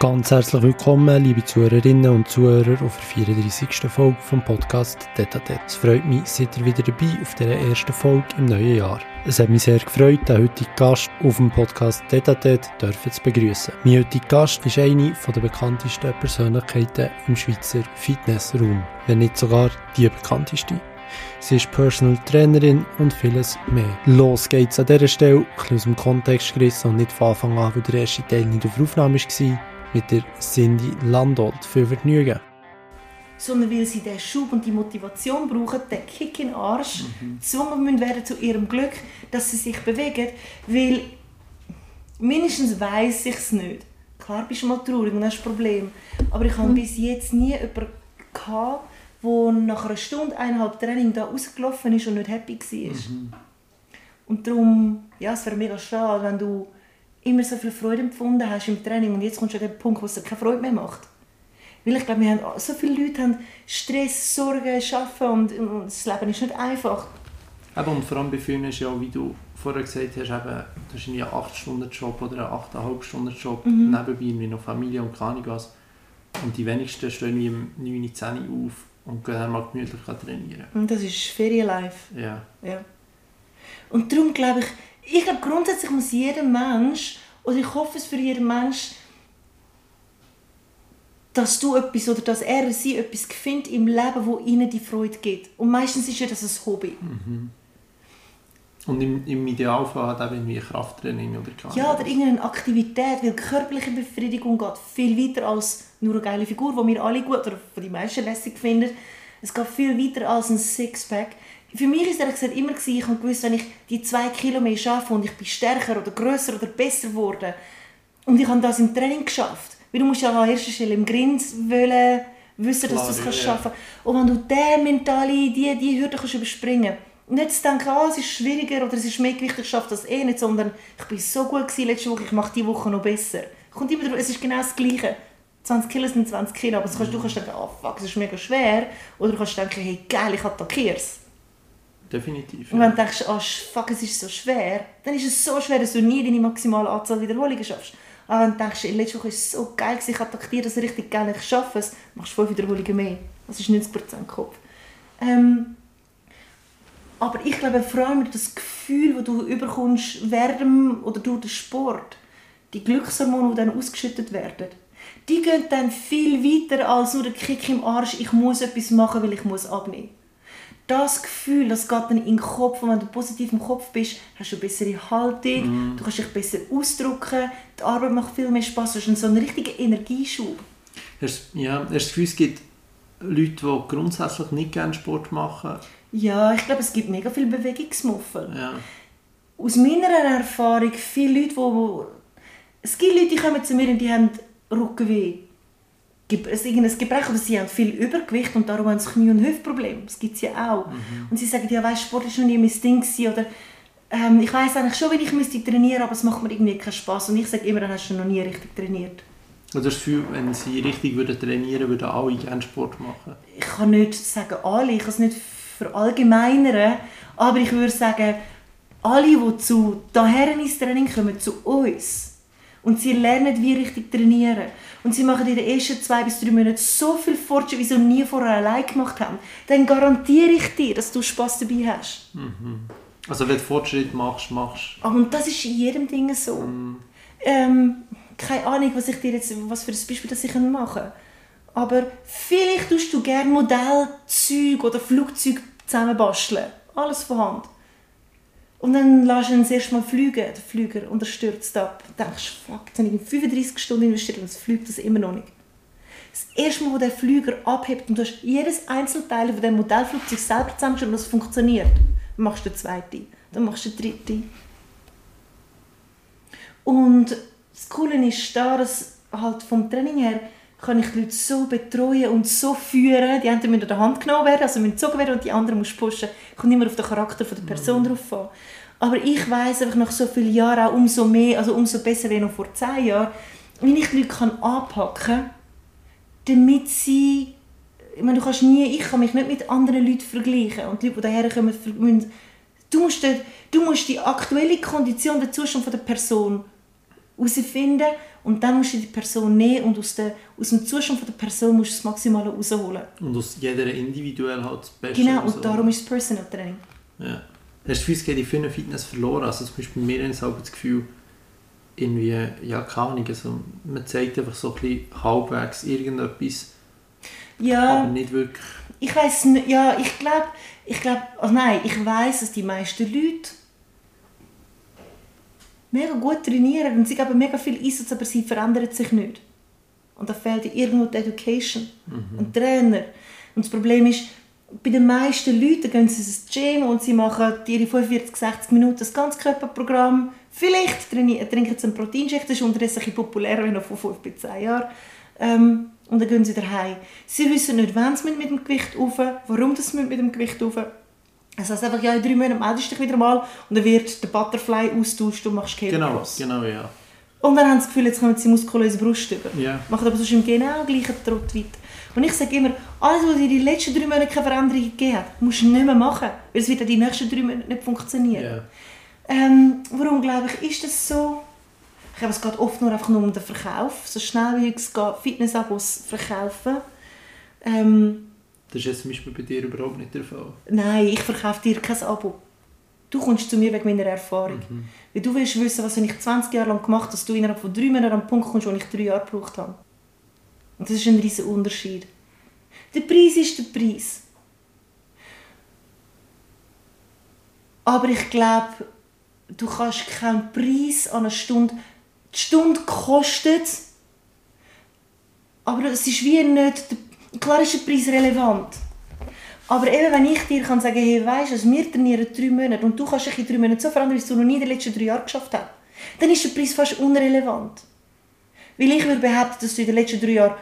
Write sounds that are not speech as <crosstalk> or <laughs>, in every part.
Ganz herzlich willkommen, liebe Zuhörerinnen und Zuhörer, auf der 34. Folge vom Podcast Detatet. Es freut mich, seid ihr wieder dabei auf dieser ersten Folge im neuen Jahr. Es hat mich sehr gefreut, den heutigen Gast auf dem Podcast Detatet zu begrüßen. Mein heutiger Gast ist eine der bekanntesten Persönlichkeiten im Schweizer Fitnessraum, wenn nicht sogar die bekannteste. Sie ist Personal Trainerin und vieles mehr. Los geht's an dieser Stelle, ein bisschen aus dem Kontext gerissen und nicht von Anfang an, weil der erste Teil nicht auf der Aufnahme war mit der Cindy Landolt. Viel Vergnügen. Sondern weil sie den Schub und die Motivation brauchen, den Kick in den Arsch, mhm. gezwungen werden zu ihrem Glück, dass sie sich bewegen, weil mindestens weiß ich es nicht. Klar bist du mal traurig und hast ein Problem, aber ich habe mhm. bis jetzt nie jemanden gehabt, der nach einer Stunde, eineinhalb Training da rausgelaufen ist und nicht happy war. Mhm. Und darum, ja, es wäre mega schade, wenn du immer so viel Freude empfunden hast im Training und jetzt kommst du an den Punkt, wo es dir keine Freude mehr macht. Weil ich glaube, wir haben, so viele Leute haben Stress, Sorgen, Arbeiten und, und das Leben ist nicht einfach. Eben, und vor allem bei vielen ist ja, wie du vorher gesagt hast, eben, das ist ein 8-Stunden-Job oder ein 8,5-Stunden-Job, mhm. nebenbei irgendwie noch Familie und keine was. Und die wenigsten stehen wie um 9, 10 auf und gehen dann mal gemütlich trainieren. Und das ist Ferienlife. Ja. ja. Und darum glaube ich, ich glaube, grundsätzlich muss jeder Mensch, oder ich hoffe es für jeden Mensch, dass du etwas oder dass er oder sie etwas findet im Leben, wo ihnen die Freude gibt. Und meistens ist ja das ein Hobby. Mhm. Und im, im Idealfall hat auch irgendwie Krafttraining oder keine Ja, oder irgendeine Aktivität, weil körperliche Befriedigung geht viel weiter als nur eine geile Figur, die wir alle gut oder die meisten lässig finden. Es geht viel weiter als ein Sixpack für mich ist es immer gewesen, ich habe gewusst, wenn ich die zwei Kilo mehr schaffe und ich bin stärker oder größer oder besser geworden und ich habe das im Training geschafft, weil du musst ja an erster Stelle im Grind wollen, wissen, dass du es kannst schaffen. Und wenn du diese mentale, die, die Hürde kannst überspringen und nicht zu denken, ah, es ist schwieriger oder es ist mehr Gewicht, ich schaffe das eh nicht, sondern ich bin so gut gewesen letzte Woche, ich mache diese Woche noch besser. Kommt immer drauf, es ist genau das Gleiche. 20 Kilo sind 20 Kilo, aber kannst, du kannst denken, oh fuck, es ist mega schwer. Oder du kannst denken, hey geil, ich attackiere es. Definitiv. Und wenn du denkst, oh fuck, es ist so schwer, dann ist es so schwer, dass du nie deine maximale Anzahl Wiederholungen schaffst. Aber wenn du denkst, letzte Woche war es so geil, ich attackiere das richtig gerne, ich schaffe es, machst du 5 Wiederholungen mehr. Das ist 90% Kopf. Ähm, aber ich glaube, vor allem das Gefühl, das du überkommst während dem, oder durch den Sport, die Glückshormone, die dann ausgeschüttet werden, die gehen dann viel weiter als nur der Kick im Arsch, ich muss etwas machen, weil ich muss abnehmen das Gefühl, das geht dann in den Kopf und wenn du positiv im Kopf bist, hast du eine bessere Haltung, mm. du kannst dich besser ausdrücken, die Arbeit macht viel mehr Spaß, du hast so einen richtigen Energieschub. Hast, ja, hast du das Gefühl, es gibt Leute, die grundsätzlich nicht gerne Sport machen? Ja, ich glaube, es gibt mega viele Bewegungsmuffel. Ja. Aus meiner Erfahrung, viele Leute, die, es gibt Leute, die kommen zu mir und die haben Rückenweh ein Gebrechen oder sie haben viel Übergewicht und darum haben sie Knie- und Hüftprobleme. Das gibt es ja auch. Mhm. Und sie sagen, ja, weißt, Sport ist noch nie mein Ding gewesen, oder ähm, ich weiß eigentlich schon, wie ich müsste trainieren, aber es macht mir irgendwie keinen Spaß. Und ich sage immer, dann hast du noch nie richtig trainiert. Also das Gefühl, wenn sie richtig würden trainieren würden, alle gerne Sport machen? Ich kann nicht sagen alle, ich kann es nicht verallgemeinern, aber ich würde sagen, alle, die zu daher ins Training kommen, zu uns, und sie lernen, wie richtig trainieren. Und sie machen in den ersten zwei bis drei Monaten so viel Fortschritt, wie sie nie vorher allein gemacht haben. Dann garantiere ich dir, dass du Spass dabei hast. Mhm. Also wenn du Fortschritt machst, machst du. Und das ist in jedem Ding so. Mhm. Ähm, keine Ahnung, was ich dir jetzt, was für ein Beispiel das ich machen kann. Aber vielleicht tust du gerne Modellzüge oder Flugzeuge zusammenbasteln. Alles von Hand. Und dann lässt du ihn das Mal fliegen, der Flüger, und er stürzt ab. Du denkst, fuck, jetzt habe ich 35 Stunden investiert und es fliegt das immer noch nicht. Das erste Mal, wo der Flüger abhebt und du hast jedes Einzelteil von dem Modellflugzeug selber zusammengestellt und es funktioniert, dann machst du den zweiten, dann machst du den dritten. Und das Coole ist da, dass halt vom Training her kann ich die Leute so betreuen und so führen. Die einen müssen an der Hand genommen werden, also müssen gezogen werden und die anderen musst pushen. Kommt immer auf den Charakter der Person mhm. drauf an. Aber ich weiß einfach nach so vielen Jahren auch umso mehr, also umso besser wie noch vor zehn Jahren, wie ich die Leute kann anpacken kann, damit sie, ich meine, du kannst nie, ich kann mich nicht mit anderen Leuten vergleichen und die Leute, die daher kommen, müssen, du musst, die, du musst die aktuelle Kondition, den Zustand der Person herausfinden und dann musst du die Person nehmen und aus, der, aus dem Zustand von der Person musst du das Maximale rausholen. Und aus jeder individuell halt das Beste Genau, rausholen. und darum ist es Personal Training. Ja. Hast du das Gefühl, in vielen Fitness verloren? Also zum Beispiel bei mir ist das Gefühl, irgendwie, ja, keine Ahnung, also man zeigt einfach so ein bisschen halbwegs irgendetwas, Ja, aber nicht wirklich. ich weiß nicht, ja, ich glaube, ich glaube, also nein, ich weiß, dass die meisten Leute mega gut trainieren und sie geben mega viel Einsatz, aber sie verändern sich nicht. Und da fehlt irgendwo die Education, ein Trainer. Und das Problem ist, bei den meisten Leuten gehen sie ins Gym und sie machen ihre 45, 60 Minuten das Ganzkörperprogramm. Vielleicht trinken sie einen Proteinshake, das ist unterdessen ein populärer, noch von 5 bis 10 Jahren. Ähm, und dann gehen sie wieder heim. Sie wissen nicht, wann sie mit dem Gewicht rauf, warum sie mit dem Gewicht rauf. Es heißt einfach, ja, in drei Monaten meldest du dich wieder mal und dann wird der Butterfly austauscht und machst Cable Genau, genau, ja. Und dann haben sie das Gefühl, jetzt kommen sie muskulöse Brust über. Ja. Machen aber sonst im genau gleichen Trott weiter. Und ich sage immer, alles, was dir in den letzten drei Monaten keine Veränderung gegeben hat, musst du nicht mehr machen. Weil es wird in die nächsten drei Monate nicht funktionieren. ja. Ähm, warum glaube ich, ist das so? Ich habe es geht oft nur einfach nur um den Verkauf. So schnell wie es geht, Fitnessabos verkaufen. Ähm, Das ist jetzt zum Beispiel bei dir überhaupt nicht der Fall. nein, ich verkaufe dir kein Abo. Du kommst zu mir wegen meiner Erfahrung. Weil du willst wissen, was ich 20 Jahre lang gemacht habe, dass du innerhalb von drei Monaten an den Punkt kommst, wo ich drei Jahre gebraucht habe. Und das ist ein riesiger Unterschied. Der Preis ist der Preis. Aber ich glaube, du kannst keinen Preis an einer Stunde. Die Stunde kostet, aber es ist wie nicht. Klar ist der Preis relevant. Aber eben, wenn ich dir kann sagen hey, weißt du, wir trainieren drei Monate und du kannst dich in drei Monaten so verändern, wie du noch nie in den letzten drei Jahren geschafft hast, dann ist der Preis fast unrelevant. Weil ich würde behaupten, dass du in den letzten drei Jahren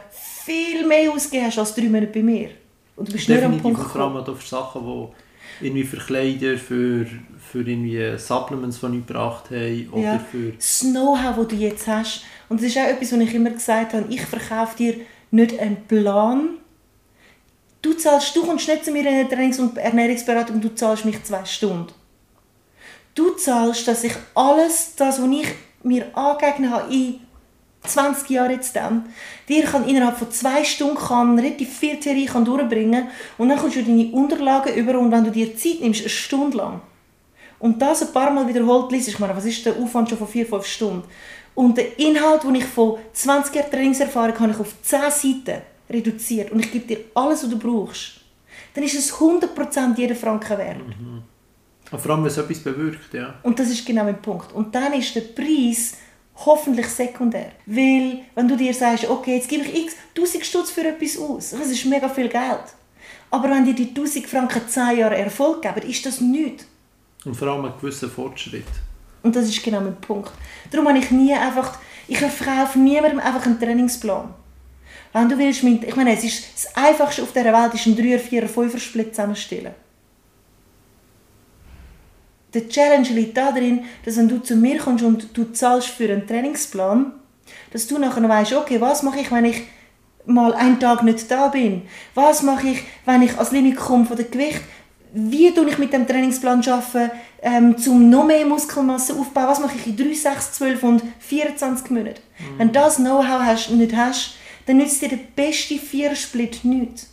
viel mehr ausgegeben hast als drei Monate bei mir. Und du bist nicht am Definitiv, Punkt vor allem auf Sachen, die irgendwie für Kleider, für, für irgendwie Supplements, die ich gebracht habe, oder Ja. für... Das Know-how, das du jetzt hast. Und das ist auch etwas, was ich immer gesagt habe. Ich verkaufe dir nicht einen Plan. Du, zahlst, du kommst nicht zu mir in eine Trainings- und Ernährungsberatung du zahlst mich zwei Stunden. Du zahlst, dass ich alles, das, was ich mir angeeignet habe, in 20 Jahren jetzt dann, dir kann innerhalb von zwei Stunden kann relativ viel Theorie kann durchbringen und dann kommst du deine Unterlagen über und wenn du dir Zeit nimmst, eine Stunde lang, und das ein paar Mal wiederholt liest, ich meine, was ist der Aufwand schon von vier, fünf Stunden? Und der Inhalt, den ich von 20 Jahren Trainingserfahrung habe, ich auf 10 Seiten reduziert und ich gebe dir alles, was du brauchst, dann ist es 100% jeden Franken wert. Und vor allem, wenn es etwas bewirkt, ja. Und das ist genau mein Punkt. Und dann ist der Preis hoffentlich sekundär. Weil, wenn du dir sagst, okay, jetzt gebe ich x 1000 Stutz für etwas aus, das ist mega viel Geld. Aber wenn dir die 1000 Franken 10 Jahre Erfolg geben, ist das nichts. Und vor allem einen gewissen Fortschritt. Und das ist genau mein Punkt. Darum habe ich nie einfach, ich verkaufe niemandem einfach einen Trainingsplan. Wenn du willst, mit, ich meine, es ist das Einfachste auf dieser Welt ist ein 3er, 4er, 5er Split zusammenstellen. Der Challenge liegt darin, dass wenn du zu mir kommst und du zahlst für einen Trainingsplan, dass du nachher weißt, okay, was mache ich, wenn ich mal einen Tag nicht da bin? Was mache ich, wenn ich ans Limit komme von dem Gewicht? Wie tue ich mit dem Trainingsplan arbeiten, ähm, um noch mehr Muskelmasse aufzubauen? Was mache ich in 3, 6, 12 und 24 Monaten? Wenn du das Know-how hast, nicht hast, dann nützt dir der beste Vierersplit nichts.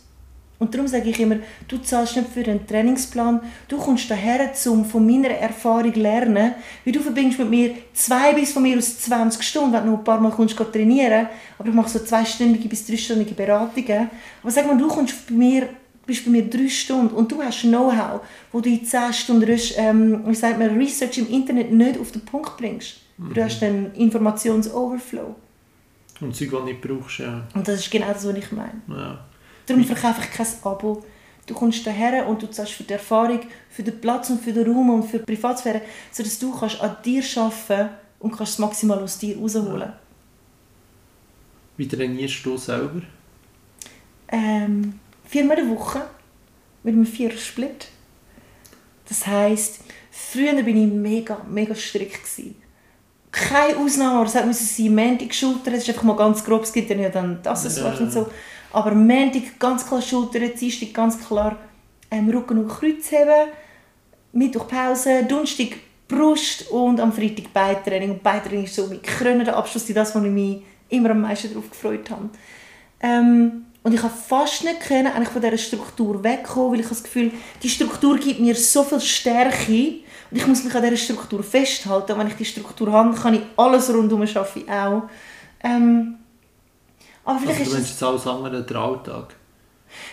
Und darum sage ich immer, du zahlst nicht für einen Trainingsplan, du kommst daher, um von meiner Erfahrung zu lernen, weil du verbindest mit mir zwei bis von mir aus 20 Stunden, wenn du noch ein paar Mal kommst, trainieren aber ich mache so zweistündige bis dreistündige Beratungen. Aber sag mal, du kommst bei mir, bist bei mir drei Stunden und du hast Know-how, wo du in 10 Stunden ähm, wie sagt man, Research im Internet nicht auf den Punkt bringst. Du hast einen Informationsoverflow. Und Zeug, die du nicht brauchst, ja. Und das ist genau das, was ich meine. ja. Darum verkaufe ich kein Abo. Du kommst daher und du zahlst für die Erfahrung, für den Platz und für den Raum und für die Privatsphäre, sodass du kannst an dir arbeiten und kannst das maximal aus dir rausholen. Wie trainierst du selber? Ähm, viermal in der Woche mit einem Vierer-Split. Das heisst, früher war ich mega, mega strikt. Gewesen. Keine Ausnahme, aber es hat müssen sein Montag Schulter, das ist einfach mal ganz grob, es gibt ja dann das Accessoires Ja. und so. Aber Montag ganz klar Schulter, Dienstag ganz klar ähm, Rücken und Kreuz heben, Mittwoch Pause, Donnerstag Brust und am Freitag Beitraining. Und Beitraining ist so mein krönender Abschluss, das, wo ich mich immer am meisten darauf gefreut habe. Ähm, und ich habe fast nicht können, eigentlich von dieser Struktur wegkommen, weil ich das Gefühl, die Struktur gibt mir so viel Stärke und ich muss mich an dieser Struktur festhalten. Und wenn ich die Struktur habe, kann ich alles rundherum arbeiten, auch. Ähm, aber vielleicht also, du ist es alles andere der Alltag?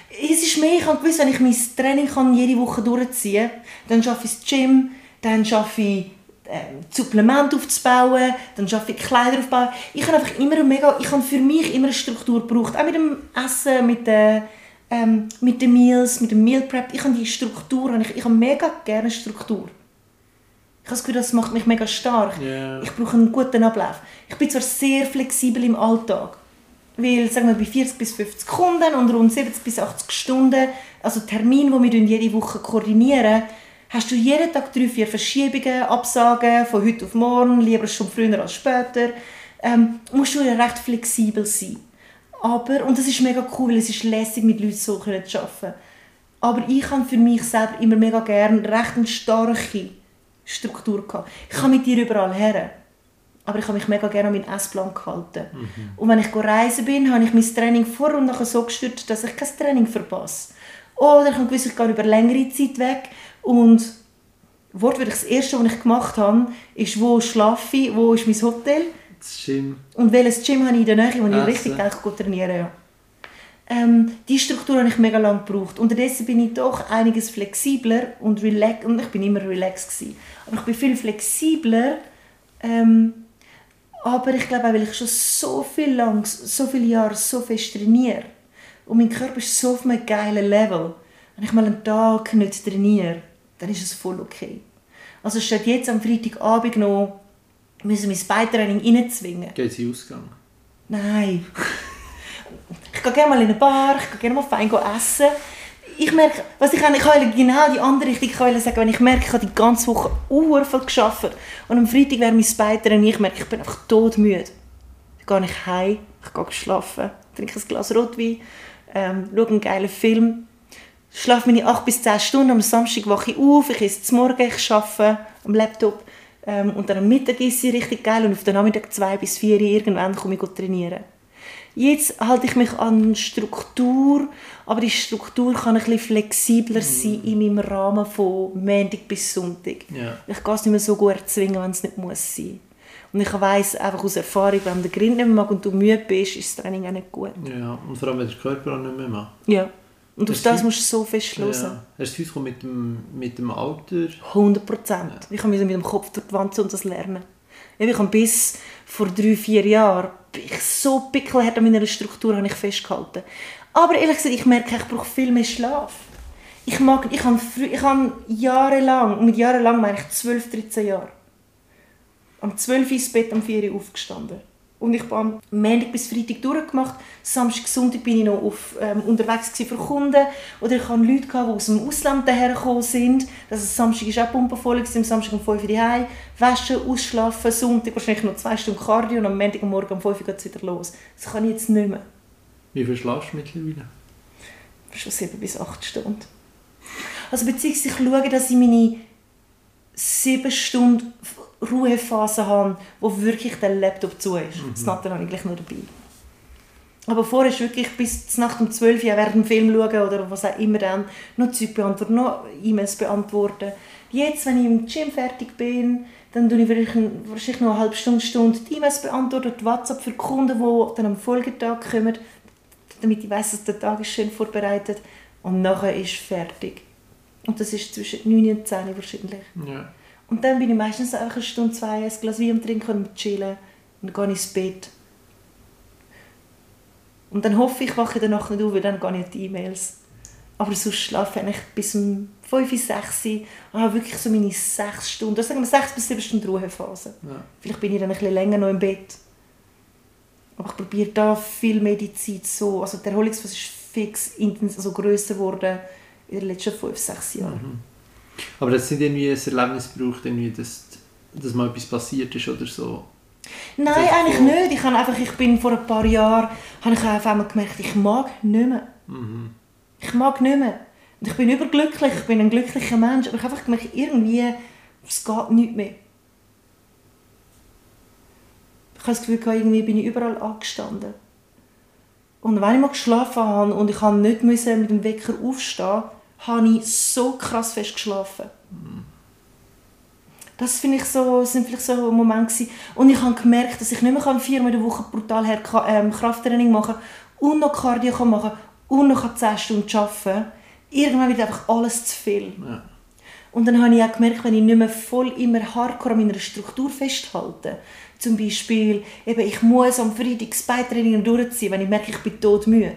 Es ist mehr, ich habe gewusst, wenn ich mein Training kann jede Woche durchziehen kann, dann schaffe ich das Gym, dann schaffe ich ähm, Supplement aufzubauen, dann schaffe ich Kleider aufzubauen. Ich habe einfach immer mega, ich habe für mich immer eine Struktur gebraucht, auch mit dem Essen, mit den, ähm, mit den Meals, mit dem Meal Prep. Ich habe die Struktur, ich, ich habe mega gerne Struktur. Ich habe das Gefühl, das macht mich mega stark. Yeah. Ich brauche einen guten Ablauf. Ich bin zwar sehr flexibel im Alltag, weil, sagen wir, bei 40 bis 50 Kunden und rund 70 bis 80 Stunden, also Termine, die wir jede Woche koordinieren, hast du jeden Tag drei, vier Verschiebungen, Absagen von heute auf morgen, lieber schon früher als später, ähm, musst du ja recht flexibel sein. Aber, und das ist mega cool, weil es ist lässig, mit Leuten so zu arbeiten. Aber ich habe für mich selber immer mega gerne recht eine starke Struktur gehabt. Ich kann mit dir überall her. Aber ich habe mich mega gerne an meinen Essplan gehalten. Mhm. Und wenn ich reisen bin, habe ich mein Training vor und nachher so gestützt, dass ich kein Training verpasse. Oder ich habe gewusst, ich gehe über längere Zeit weg und wortwörtlich das Erste, was ich gemacht habe, ist, wo schlafe ich, wo ist mein Hotel. Das Gym. Und welches Gym habe ich in der Nähe, wo ich richtig eigentlich trainieren ja. Ähm, die Struktur habe ich mega lange gebraucht. Unterdessen bin ich doch einiges flexibler und relax und ich bin immer relaxed gewesen. Aber ich bin viel flexibler. Ähm, aber ich glaube auch, weil ich schon so viel lang, so viele Jahre so fest trainiere und mein Körper ist so auf einem geilen Level. Wenn ich mal einen Tag nicht trainiere, dann ist es voll okay. Also statt jetzt am Freitagabend noch müssen wir mein Beitraining reinzwingen. Geht sie Ausgang? Nein. ich gehe gerne mal in eine Bar, ich gehe gerne mal fein essen. Ich merke, was ich eigentlich kann, genau die andere Richtung kann sagen, wenn ich merke, ich habe die ganze Woche viel geschafft und am Freitag wäre mein Beitraining, ich merke, ich bin einfach todmüde. Dann gehe ich heim, ich gehe schlafen, trinke ein Glas Rotwein, ähm, schaue einen geilen Film schlafe meine 8 bis 10 Stunden, am Samstag wache ich auf, ich esse zum Morgen, ich arbeite am Laptop ähm, und dann am Mittag esse ich richtig geil und auf den Nachmittag 2 bis 4 irgendwann komme ich trainieren. Jetzt halte ich mich an Struktur, aber die Struktur kann ein bisschen flexibler mm. sein in meinem Rahmen von Montag bis Sonntag. Yeah. Ich kann es nicht mehr so gut erzwingen, wenn es nicht muss sein. Und ich weiss einfach aus Erfahrung, wenn der Grind nicht mehr mag und du müde bist, ist das Training auch nicht gut. Ja, und vor allem, wenn der Körper auch nicht mehr macht. Ja. Und auf das musst du so fest hören. Ja. Hast du es mit dem, mit dem Alter? 100 Prozent. Ja. Ich musste mit dem Kopf durch die Wand und das lernen. Ich habe bis vor drei, vier Jahren ich so pickelhart an meiner Struktur habe ich festgehalten. Aber ehrlich gesagt, ich merke, ich brauche viel mehr Schlaf. Ich, mag, ich, habe, ich habe jahrelang, und mit jahrelang meine ich 12, 13 Jahre, am 12 Uhr ins Bett, am 4 Uhr aufgestanden. Und ich habe am Montag bis Freitag durchgemacht. Samstag, Sonntag bin ich noch auf, ähm, unterwegs für Kunden. Oder ich hatte Leute, die aus dem Ausland hergekommen sind. Das ist, Samstag war auch pumpenvoll, am Samstag um 5 Uhr heim. Waschen, ausschlafen, Sonntag wahrscheinlich noch zwei Stunden Cardio und am Montag am Morgen um 5 Uhr geht es wieder los. Das kann ich jetzt nicht mehr. Wie viel schlafst du mittlerweile? Schon 7 bis 8 Stunden. Also beziehungsweise ich schaue, dass ich meine 7 Stunden Ruhephase habe, wo wirklich der Laptop zu ist. Mhm. Das Natter habe ich gleich nur dabei. Aber vorher ist wirklich bis Nacht um 12 Uhr während dem Film schauen oder was auch immer dann, noch Zeug beantworten, noch E-Mails beantworten. Jetzt, wenn ich im Gym fertig bin, dann tue ich wahrscheinlich noch eine halbe Stunde, Stunde die E-Mails beantworten, die WhatsApp für Kunden, die dann am Folgetag kommen, damit ich weiss, dass der Tag ist schön vorbereitet und nachher ist fertig. Und das ist zwischen 9 und 10 wahrscheinlich. Ja. Und dann bin ich meistens einfach eine Stunde, zwei, ein Glas Wein trinken und chillen. Und dann gehe ich ins Bett. Und dann hoffe ich, wache Nacht nicht auf, weil dann gehe ich in die E-Mails. Aber sonst schlafe ich bis um 5, 6 Uhr. habe wirklich so meine 6 Stunden, also sagen wir 6 bis 7 Stunden Ruhephase. Ja. Vielleicht bin ich dann ein bisschen länger noch im Bett. Aber ich probiere da viel Medizin so, also der Erholungsphase ist fix intensiv, also grösser geworden in den letzten 5, 6 Jahren. Mhm. Aber das sind irgendwie ein Erlebnis braucht, irgendwie, dass, dass mal etwas passiert ist oder so? Nein, eigentlich nicht. Ich, habe einfach, ich bin vor ein paar Jahren habe ich auf einmal gemerkt, ich mag nicht mehr. Mhm. Ich mag nicht mehr. Und ich bin überglücklich, ich bin ein glücklicher Mensch, aber ich habe einfach gemerkt, irgendwie Es geht nicht mehr. Ich habe das Gefühl, irgendwie bin ich überall angestanden. Und wenn ich mal geschlafen habe und ich nicht mit dem Wecker aufstehen habe ich so krass fest geschlafen. Das finde ich so, sind vielleicht so Momente gewesen. Und ich habe gemerkt, dass ich nicht mehr viermal in der Woche brutal ähm, Krafttraining machen kann und noch Cardio machen kann und noch 10 Stunden arbeiten kann. Irgendwann wird einfach alles zu viel. Ja. Und dann habe ich auch gemerkt, wenn ich nicht mehr voll immer hardcore an meiner Struktur festhalte, zum Beispiel, eben, ich muss am Freitag das Beitraining durchziehen, wenn ich merke, ich bin todmüde.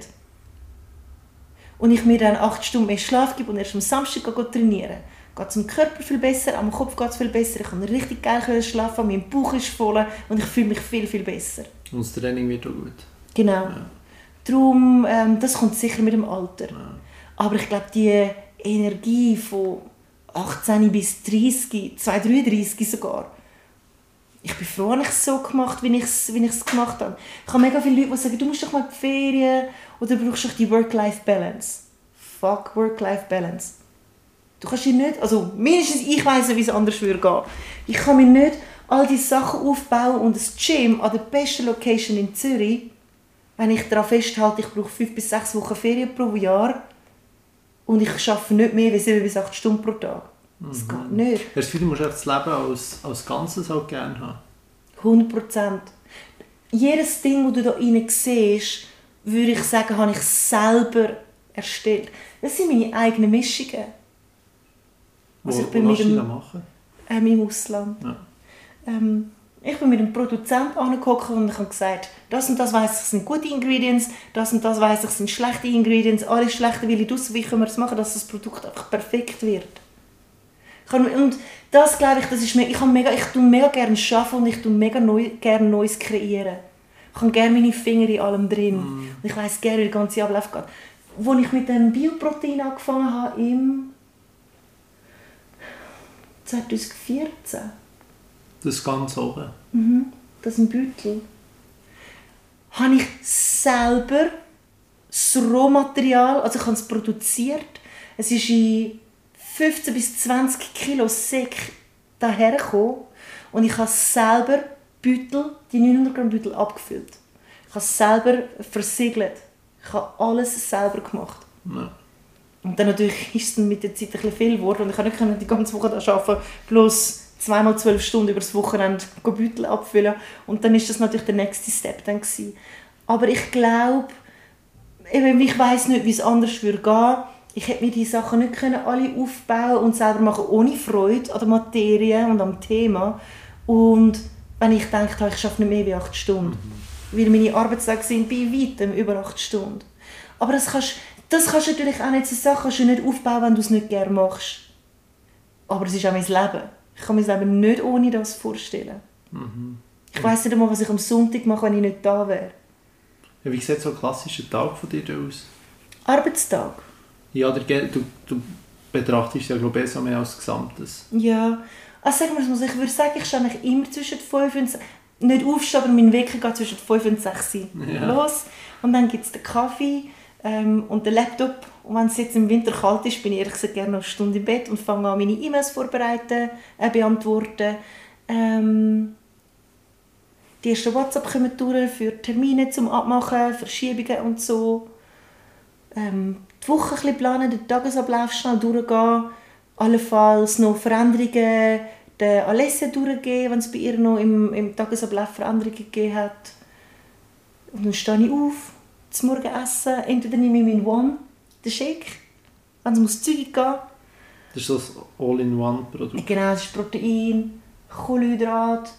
Und ich mir dann acht Stunden mehr Schlaf gebe und erst am Samstag trainieren geht es dem Körper viel besser, am Kopf geht es viel besser, ich kann richtig geil schlafen, mein Bauch ist voll und ich fühle mich viel, viel besser. Und das Training wird auch gut. Genau. Ja. Darum, ähm, das kommt sicher mit dem Alter. Ja. Aber ich glaube, die Energie von 18 bis 30, 33 sogar, ich bin froh, dass ich es so gemacht wie ich es gemacht habe. Ich habe mega viele Leute, die sagen, du musst doch mal die Ferien oder brauchst du die Work-Life-Balance. Fuck Work-Life-Balance. Du kannst dir nicht, also mindestens ich weiss, wie es anders würde gehen. Ich kann mir nicht all diese Sachen aufbauen und das Gym an der besten Location in Zürich, wenn ich daran festhalte, ich brauche fünf bis sechs Wochen Ferien pro Jahr und ich arbeite nicht mehr als sieben bis acht Stunden pro Tag. Das mhm. geht nicht. Hast du das Gefühl, du musst das Leben als, als Ganzes auch gerne haben? 100 Prozent. Jedes Ding, das du da rein siehst, würde ich sagen, habe ich selber erstellt. Das sind meine eigenen Mischungen. Also ich bin wo mit dem, machen? Ähm, Im Ausland. Ja. Ähm, ich bin mit einem Produzenten angeguckt und ich habe gesagt, das und das weiss ich sind gute Ingredients, das und das weiss ich sind schlechte Ingredients, alles schlechte will ich raus, wie können wir das machen, dass das Produkt einfach perfekt wird. Und das glaube ich, das ist ich, mega, ich tue mega gerne arbeiten und ich tue mega neu, gerne Neues kreieren. Ich habe gerne meine Finger in allem drin. Mm. Und ich weiß gerne, wie der ganze Ablauf geht. Als ich mit dem Bioprotein angefangen habe, im 2014. Das ganz oben? Mhm, das im Beutel. Habe ich selber das Rohmaterial, also ich habe es produziert. Es ist in 15 bis 20 Kilo Säck dahergekommen und ich habe selber Beutel, die 900 Gramm Beutel abgefüllt. Ich habe es selber versiegelt. Ich habe alles selber gemacht. Ja. Und dann natürlich ist es mit der Zeit ein bisschen viel geworden und ich konnte nicht die ganze Woche da arbeiten, bloß zweimal zwölf Stunden über das Wochenende Beutel abfüllen und dann ist das natürlich der nächste Step dann gewesen. Aber ich glaube, ich weiß nicht, wie es anders würde gehen. Ich hätte mir die Sachen nicht können alle aufbauen und selber machen ohne Freude an der Materie und am Thema. Und wenn ich denke, ich schaffe nicht mehr wie acht Stunden, mhm. weil meine Arbeitstage sind bei weitem über acht Stunden. Aber das kannst das kannst du natürlich auch nicht so Sachen kannst du nicht aufbauen, wenn du es nicht gerne machst. Aber es ist auch mein Leben. Ich kann mein Leben nicht ohne das vorstellen. Mhm. Ich weiß nicht einmal, was ich am Sonntag mache, wenn ich nicht da wäre. Ja, wie sieht so ein klassischer Tag von dir aus? Arbeitstag. Ja, der, du, du betrachtest ja glaube ich mehr als Gesamtes. Ja, also sagen wir es mal, ich würde sagen, ich stehe eigentlich immer zwischen 5 und 6, nicht aufstehen, aber mein Wecker geht zwischen 5 und 6 ja. los. Und dann gibt es den Kaffee ähm, und den Laptop. Und wenn es jetzt im Winter kalt ist, bin ich ehrlich gesagt gerne eine Stunde im Bett und fange an, meine E-Mails vorbereiten, äh, beantworten. Ähm, die ersten WhatsApp kommen durch für Termine zum Abmachen, Verschiebungen und so. Ähm, die Woche ein bisschen planen, den Tagesablauf schnell durchgehen. Allenfalls noch Veränderungen der Alessia durchgehen, wenn es bei ihr noch im, im Tagesablauf Veränderungen gegeben hat. Und dann stehe ich auf, zum Morgenessen. Entweder nehme ich meinen One, den Shake, wenn es muss zügig gehen. Das ist das All-in-One-Produkt? Genau, das ist Protein, Kohlenhydrat,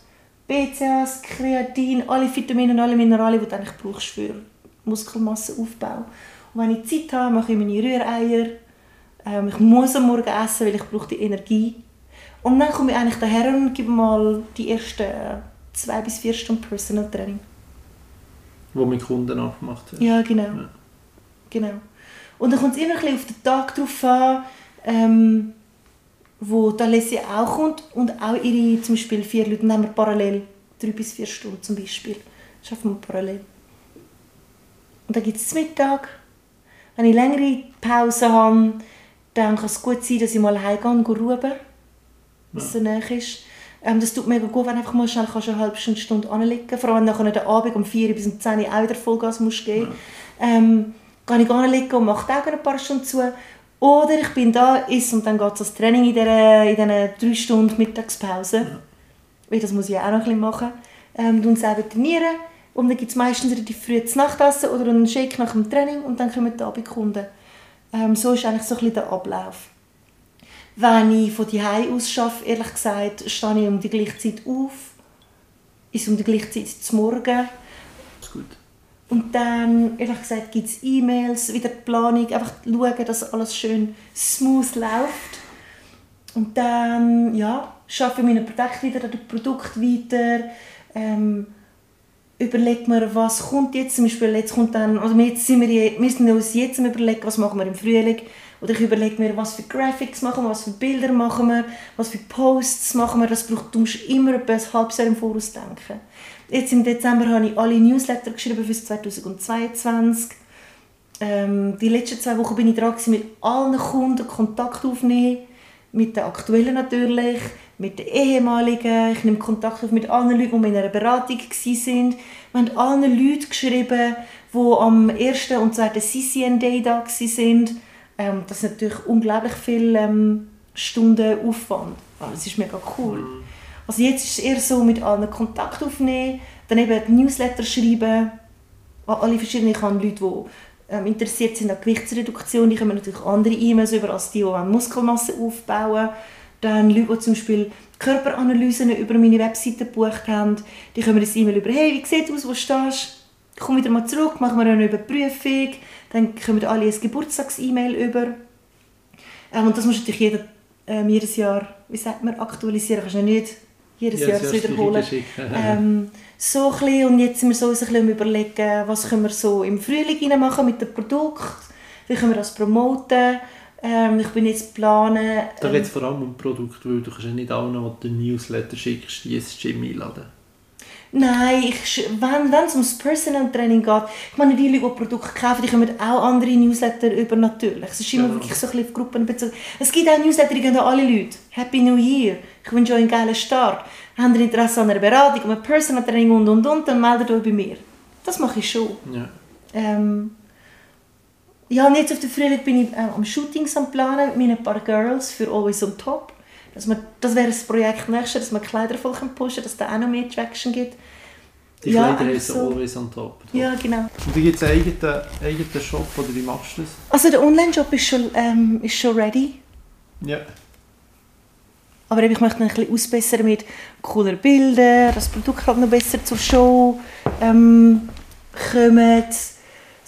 BCAAs, Kreatin, alle Vitamine und alle Mineralien, die du eigentlich brauchst für Muskelmasseaufbau. Und wenn ich Zeit habe, mache ich meine Rühreier. Ähm, ich muss am Morgen essen, weil ich brauche die Energie. Und dann komme ich eigentlich daher und gebe mal die ersten zwei bis vier Stunden Personal Training wo mit Kunden abgemacht hast. Ja, genau. Ja. genau. Und dann kommt es immer ein bisschen auf den Tag drauf an, ähm, wo Alessia auch kommt und auch ihre zum Beispiel vier Leute, dann haben wir parallel drei bis vier Stunden zum Beispiel. Das schaffen wir parallel. Und dann gibt es Mittag. Wenn ich längere Pause habe, dann kann es gut sein, dass ich mal heimgehe und ruhen. was so nah ist. Ähm, das tut mega gut, wenn einfach mal schnell kannst, eine halbe Stunde, Stunde anliegen Vor allem, wenn du den Abend um 4 bis um 10 Uhr auch wieder Vollgas musst geben musst. Ja. Ähm, gehe ich anliegen und mache Augen ein paar Stunden zu. Oder ich bin da, ist und dann geht es das Training in diesen in drei Stunden Mittagspause. Ja. Weil das muss ich auch noch ein bisschen machen. Ähm, und selber trainieren. Und dann gibt es meistens relativ früh das Nachtessen oder einen Shake nach dem Training und dann kommen die Abendkunden. Ähm, so ist eigentlich so ein bisschen der Ablauf. Wenn ich von die aus arbeite, ehrlich gesagt, stehe ich um die gleiche Zeit auf, ist um die gleiche Zeit zum Morgen. Das ist gut. Und dann, ehrlich gesagt, gibt es E-Mails, wieder die Planung, einfach schauen, dass alles schön smooth läuft. Und dann, ja, arbeite ich meine Produkte wieder an Produkt weiter, ähm, überlegt mir, was kommt jetzt, zum Beispiel jetzt kommt dann, also jetzt sind wir, wir sind uns jetzt überlegen, was machen wir im Frühling, oder ich überlege mir, was für Graphics machen wir, was für Bilder machen wir, was für Posts machen wir, das braucht, du musst immer ein halbes Jahr im Voraus denken. Jetzt im Dezember habe ich alle Newsletter geschrieben für 2022. Ähm, die letzten zwei Wochen bin ich dran, mit allen Kunden Kontakt aufzunehmen, mit den aktuellen natürlich, mit den ehemaligen. Ich nehme Kontakt auf mit allen Leuten, die in einer Beratung waren. Wir haben allen Leuten geschrieben, die am 1. und 2. CCN Day da waren. Ähm, das ist natürlich unglaublich viele ähm, Stunden Aufwand. Also, das ist mega cool. Mhm. Also jetzt ist es eher so, mit allen Kontakt aufnehmen, dann eben Newsletter schreiben, an alle verschiedenen, ich habe Leute, die ähm, interessiert sind an Gewichtsreduktion, die kommen natürlich andere E-Mails über als die, die Muskelmasse aufbauen dann Leute, die zum Beispiel Körperanalysen über meine Webseite gebucht haben, die kommen das E-Mail über, hey, wie sieht es aus, wo stehst du? Komm wieder mal zurück, machen wir eine Überprüfung. Dann kommen alle ein Geburtstags-E-Mail über. Ähm, und das muss natürlich jeder, ähm, jedes Jahr, wie sagt man, aktualisieren. Kannst du nicht jedes ja, Jahr wiederholen. <laughs> ähm, so ein und jetzt sind wir so uns ein bisschen überlegen, was können wir so im Frühling machen mit dem Produkt, wie können wir das promoten ähm, ich bin jetzt planen... Da geht es ähm, vor allem um Produkte, weil du kannst ja nicht allen, die den Newsletter schickst, die ins Gym einladen. Nein, ich, wenn, es ums Personal Training geht, ich meine, die Leute, die Produkte kaufen, die kommen auch andere Newsletter über natürlich. Es ist immer ja. wirklich so ein bisschen auf Gruppen bezogen. Es gibt auch Newsletter, die gehen an alle Leute. Happy New Year. Ich wünsche euch einen geilen Start. Habt ihr Interesse an einer Beratung, an einem Personal Training und und und, dann meldet euch bei mir. Das mache ich schon. Ja. Ähm, ja, und jetzt auf der Frühling bin ich äh, am Shootings am Planen mit meinen paar Girls für Always on Top. Dass man, das wäre das Projekt nächstes, dass man Kleider voll pushen kann, dass es da auch noch mehr Traction gibt. Die ja, Kleider heißen so. Always on Top. Ja, genau. Und da gibt es einen eigenen, eigenen Shop, oder wie machst du das? Also der Online-Shop ist schon, ähm, ist schon ready. Ja. Aber ich möchte ihn ein bisschen ausbessern mit cooler Bildern, das Produkt halt noch besser zur Show ähm, kommt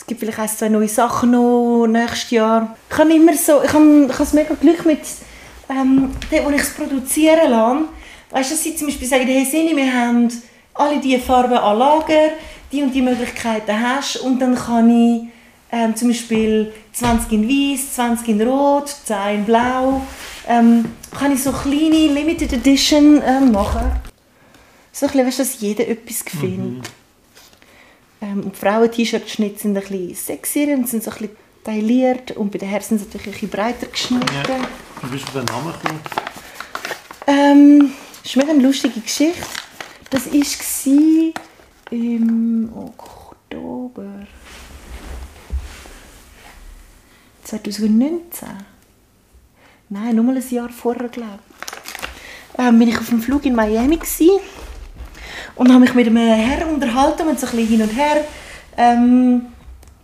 es gibt vielleicht ein, zwei neue Sachen noch nächstes Jahr. Ich habe immer so, ich habe, ich habe mega Glück mit ähm, dem, wo ich es produzieren lasse. Weißt du, dass sie zum Beispiel sagen, hey Sini, wir haben alle diese Farben an Lager, die und die Möglichkeiten hast und dann kann ich ähm, zum Beispiel 20 in weiß, 20 in rot, 10 in blau, ähm, kann ich so kleine Limited Edition ähm, machen. So ein bisschen, weißt dass jeder etwas findet. Mhm. Ähm, und Frauen-T-Shirt-Schnitte sind ein bisschen sexier und sind so ein bisschen tailliert und bei den Herren sind sie natürlich ein bisschen breiter geschnitten. Ja. Wie bist du auf den Namen gekommen? Ähm, das ist eine lustige Geschichte. Das war im Oktober 2019. Nein, nur mal ein Jahr vorher, glaube ich. Ähm, bin ich auf dem Flug in Miami gewesen und habe mich mit einem Herrn unterhalten und so ein bisschen hin und her ähm,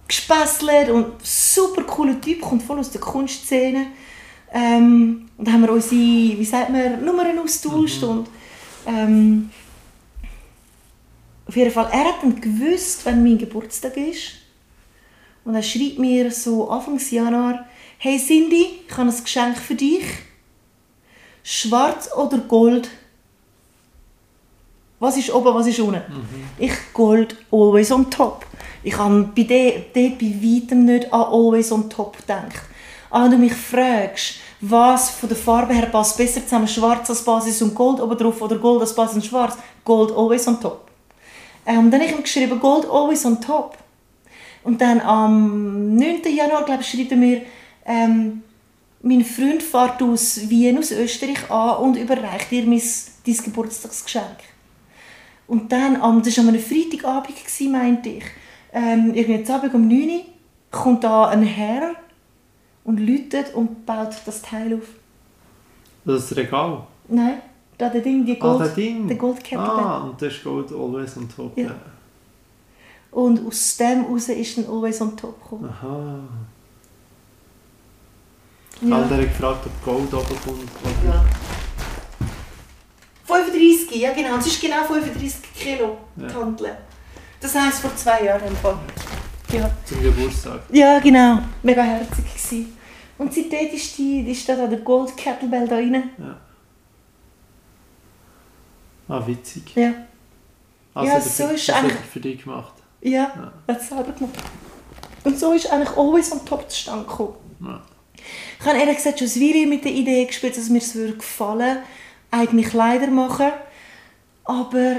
gespässelt und super cooler Typ, kommt voll aus der Kunstszene. Ähm, und dann haben wir unsere, wie sagt man, Nummern austauscht mhm. und ähm, auf jeden Fall, er hat dann gewusst, wenn mein Geburtstag ist und er schreibt mir so Anfang Januar, hey Cindy, ich habe ein Geschenk für dich, schwarz oder gold, was ist oben, was ist unten. Mhm. Ich Gold always on top. Ich habe bei dem bei weitem nicht an always on top gedacht. Aber wenn du mich fragst, was von der Farbe her passt besser zusammen, schwarz als Basis und Gold oben drauf oder Gold als Basis und schwarz, Gold always on top. Ähm, dann habe ich ihm geschrieben, Gold always on top. Und dann am 9. Januar, glaube ich, schreibt er mir, ähm, mein Freund fährt aus Wien, aus Österreich an und überreicht ihr mein, dein Geburtstagsgeschenk. Und dann, am- das war an einem Freitagabend, gewesen, meinte ich, ähm, irgendwie Abend um 9 Uhr, kommt da ein Herr und läutet und baut das Teil auf. Das ist das Regal. Nein, da der Ding, die Ah, Gold, das Ding. der Gold. Ah, und das ist Gold always on top. Ja. Und aus dem raus ist dann Always on Top gekommen. Aha. Ja. Andere gefragt, ob Gold oben kommt. Oder? Ja. 35, ja genau. Es ist genau 35 Kilo, die Ja. Handel. Das heisst vor zwei Jahren Fall. Ja. Zum Geburtstag. ja, genau. Mega herzig gewesen. Und seitdem ist, die, ist da der Gold Kettlebell da rein. Ja. Ah, witzig. Ja. Also, Ja, so ist das hat eigentlich- er für dich gemacht. Ja, Ja. hat es selber gemacht. Und so ist eigentlich Always on Top zustande gekommen. Ja. Ich habe ehrlich gesagt schon ein Weile mit der Idee gespielt, dass mir es würde gefallen eigene Kleider machen. Aber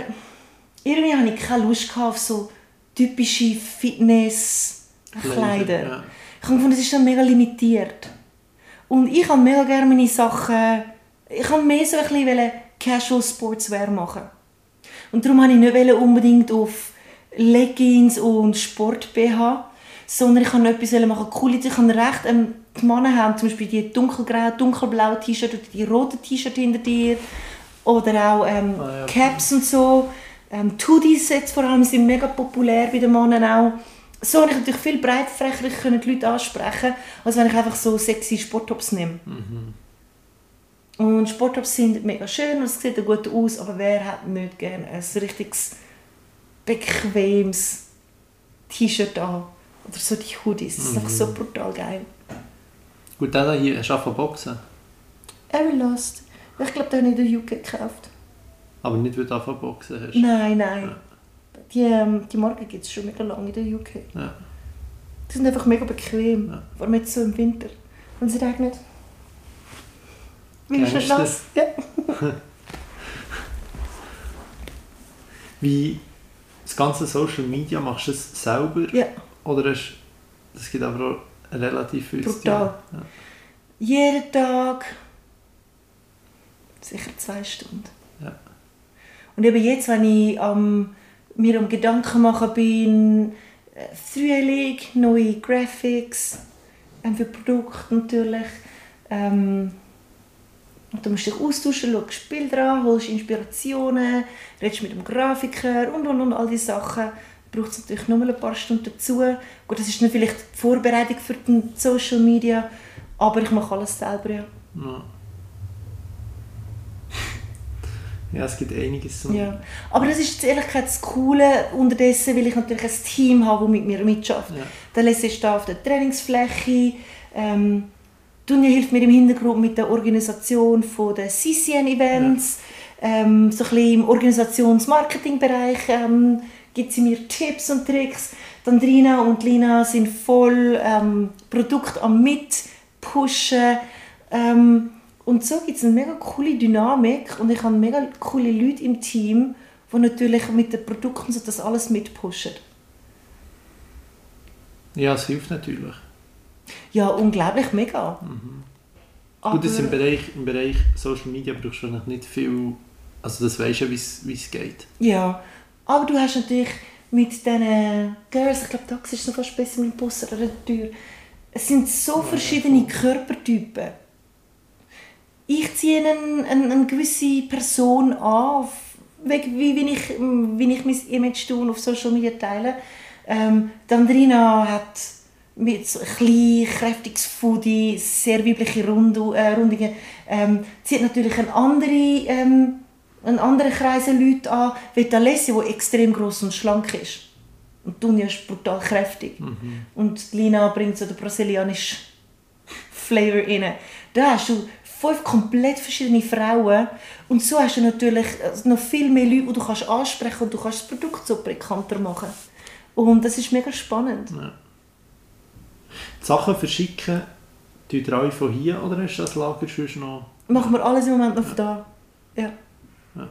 irgendwie hatte ich keine Lust auf so typische Fitness-Kleider. Ja. Ich habe gefunden, es ist dann mega limitiert. Und ich habe mega gerne meine Sachen... Ich wollte mehr so ein bisschen Casual Sportswear machen. Und darum wollte ich nicht unbedingt auf Leggings und Sport-BH, sondern ich wollte etwas machen, cool. Ich habe recht, ähm, die Männer haben zum Beispiel die dunkelgrauen, dunkelblauen T-Shirt oder die roten T-Shirt hinter dir. Oder auch ähm, Ah, ja. Caps und so. Ähm, Hoodies jetzt vor allem sind mega populär bei den Männern auch. So habe ich natürlich viel breitflächiger können die Leute ansprechen, als wenn ich einfach so sexy Sporttops nehme. Und Sporttops sind mega schön und es sieht gut aus, aber wer hat nicht gerne ein richtiges bequemes T-Shirt an? Oder so die Hoodies. Das ist einfach so brutal geil. Gut, der hier, hast du angefangen boxen? Every Lost. Ich glaube, den habe ich in der UK gekauft. Aber nicht, weil du angefangen boxen hast. Nein, nein. Die, ähm, die Marke gibt es schon mega lange in der UK. Ja. Die sind einfach mega bequem. Ja. Vor allem jetzt so im Winter. Wenn es regnet. Wie ist du nass? Ja. <laughs> Wie das ganze Social Media, machst du es selber? ja, Oder hast das gibt aber auch relativ viel zu tun. Brutal. Ja. jeden Tag sicher zwei Stunden. Ja. Und eben jetzt, wenn ich am, mir um Gedanken machen bin, äh, Frühling, neue Graphics, für Produkte natürlich. Ähm, und du musst dich austauschen, schaust Bilder an, holst Inspirationen, redest mit dem Grafiker und und und all diese Sachen. Braucht es natürlich noch mal ein paar Stunden dazu. Gut, das ist dann vielleicht die Vorbereitung für die Social Media, aber ich mache alles selber, ja. Ja. ja, es gibt einiges zum... Ja. Aber das ist in Ehrlichkeit das Coole unterdessen, weil ich natürlich ein Team habe, das mit mir mitschafft. Ja. Der Leslie ist da auf der Trainingsfläche. Ähm, Dunja hilft mir im Hintergrund mit der Organisation von der CCN-Events. Ähm, so ein bisschen im Organisations-Marketing-Bereich ähm, gibt sie mir Tipps und Tricks. Dann Rina und Lina sind voll ähm, Produkt am Mitpushen. Ähm, und so gibt es eine mega coole Dynamik und ich habe mega coole Leute im Team, die natürlich mit den Produkten so das alles mitpushen. ja, es hilft natürlich. Ja, unglaublich mega. Gut, das im Bereich, im Bereich Social Media brauchst du nicht viel... Also das weisst ja, wie es wie es geht. Ja, aber du hast natürlich mit diesen Girls, ich glaube, Taxi ist noch fast besser mit dem Bus oder der Tür. Es sind so verschiedene Körpertypen. Ich ziehe eine, eine, eine gewisse Person an, wie, wie, ich, wie ich mein Image tue und auf Social Media teile. Ähm, die Andrina hat mit so ein klein, kräftiges Foodie, sehr weibliche äh, Rundungen. Ähm, sie hat natürlich eine andere, ähm, einen anderen Kreis Leute an, wie die Alessia, die extrem gross und schlank ist. Und Dunja ist brutal kräftig. Und Lina bringt so den brasilianischen Flavor rein. Da hast du fünf komplett verschiedene Frauen und so hast du natürlich äh, noch viel mehr Leute, die du kannst ansprechen und du kannst das Produkt so bekannter machen. Und das ist mega spannend. Die Sachen verschicken, ihr alle von hier oder hast du das Lager schon noch... Machen wir alles im Moment noch da. Ja.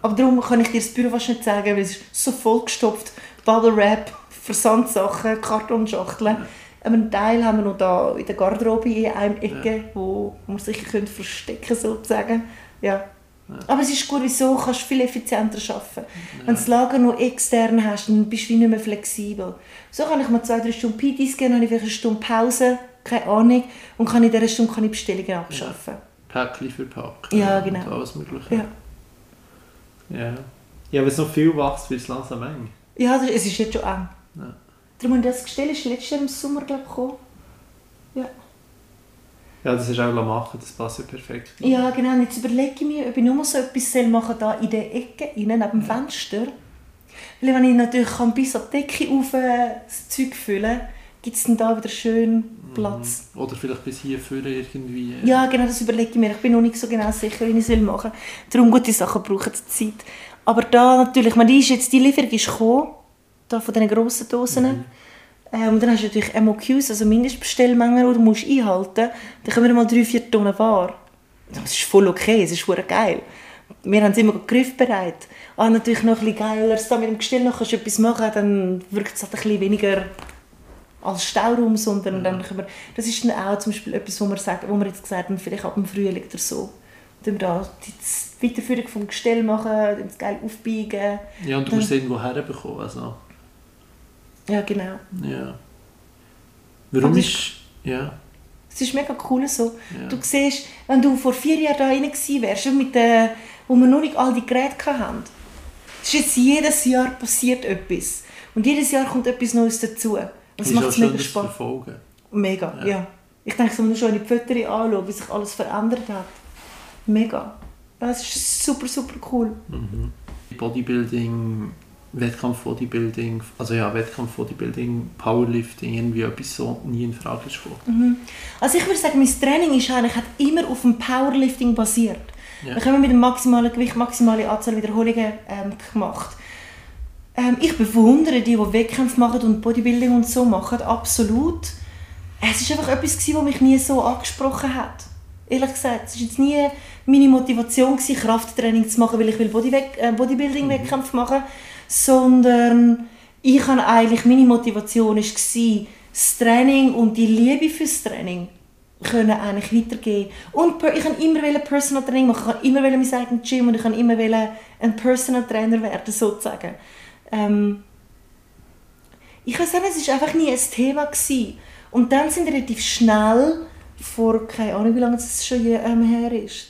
Aber darum kann ich dir das Büro fast nicht sagen, weil es ist so vollgestopft. Bubble Wrap, Versandsachen, Kartonschachteln. Einen Teil haben wir noch da in der Garderobe in einer Ecke, ja. wo man sich verstecken sozusagen. Ja. Ja. Aber es ist gut, wieso kannst du viel effizienter arbeiten. Ja. Wenn du das Lager noch extern hast, dann bist du nicht mehr flexibel. So kann ich mal zwei, drei Stunden PDs gehen, habe ich vielleicht eine Stunde Pause, keine Ahnung, und kann in dieser Stunde kann ich Bestellungen abschaffen. Ja. Päckchen für Packen. Ja, genau. Und alles Mögliche. Ja. Ja, ja wenn es noch viel wächst, wird es langsam eng. Ja, es ist jetzt schon eng. Ja. Darum habe ich das Gestell ist letztes Jahr im Sommer glaube ich, gekommen. Ja. Ja, das ist auch machen, das passt ja perfekt. Ja, genau. Und jetzt überlege ich mir, ob ich nur so etwas machen da in der Ecke, innen, neben dem Fenster. Weil wenn ich natürlich kann bis an die Decke auf äh, das Zeug füllen gibt es dann da wieder schön. Platz. Oder vielleicht bis hier vorne irgendwie. Äh. Ja, genau, das überlege ich mir. Ich bin noch nicht so genau sicher, wie ich es machen soll. Darum gute Sachen brauchen Zeit. Aber da natürlich, man, die, ist jetzt, die Lieferung ist gekommen, da von diesen grossen Dosen. Mhm. Ähm, und dann hast du natürlich MOQs, also Mindestbestellmengen, die du musst einhalten musst. Dann kommen wir mal drei, vier Tonnen Ware. Das ist voll okay, es ist voll geil. Wir haben es immer griffbereit. Ah, natürlich noch ein bisschen geiler, da mit dem Gestell noch kannst du etwas machen, dann wirkt es halt ein bisschen weniger als Stauraum, sondern dann können wir, das ist dann auch zum Beispiel etwas, wo wir, sagen, wo wir jetzt gesagt haben, vielleicht ab dem Frühling oder so, dann wir da die Weiterführung vom Gestell machen, dann das geil aufbiegen. Ja, und du musst es irgendwo herbekommen, also. Ja, genau. Ja. Warum ist... Ja. Es ist mega cool so. Ja. Du siehst, wenn du vor vier Jahren da rein gewesen wärst, mit der, wo wir noch nicht all die Geräte hatten, ist jetzt jedes Jahr passiert etwas. Und jedes Jahr kommt etwas Neues dazu. Das macht es mega. Verfolgen. Mega, ja. ja. Ich denke, wenn man schon in die Fotos anschaut, wie sich alles verändert hat. Mega. Das ist super, super cool. Mhm. Bodybuilding, Wettkampf Bodybuilding, also ja, Wettkampf Bodybuilding, Powerlifting, irgendwie etwas so nie in Frage gekommen. Mhm. Also ich würde sagen, mein Training ist eigentlich, hat immer auf dem Powerlifting basiert. Ja. Ich habe mit dem maximalen Gewicht maximale Anzahl Wiederholungen ähm, gemacht. Ähm, ich bewundere die, die Wettkämpfe machen und Bodybuilding und so machen, absolut. Es war einfach etwas, was mich nie so angesprochen hat. Ehrlich gesagt, es war jetzt nie meine Motivation, Krafttraining zu machen, weil ich will äh, Bodybuilding-Wettkämpfe mhm. machen sondern ich habe eigentlich, meine Motivation war, das Training und die Liebe fürs Training können eigentlich weitergehen. Und ich wollte immer Personal Training machen, ich wollte immer mein eigenes Gym und ich wollte immer ein Personal Trainer werden, sozusagen. Ähm, ich kann sagen, es war einfach nie ein Thema. Gewesen. Und dann sind relativ schnell, vor keine Ahnung, wie lange es schon ähm, her ist,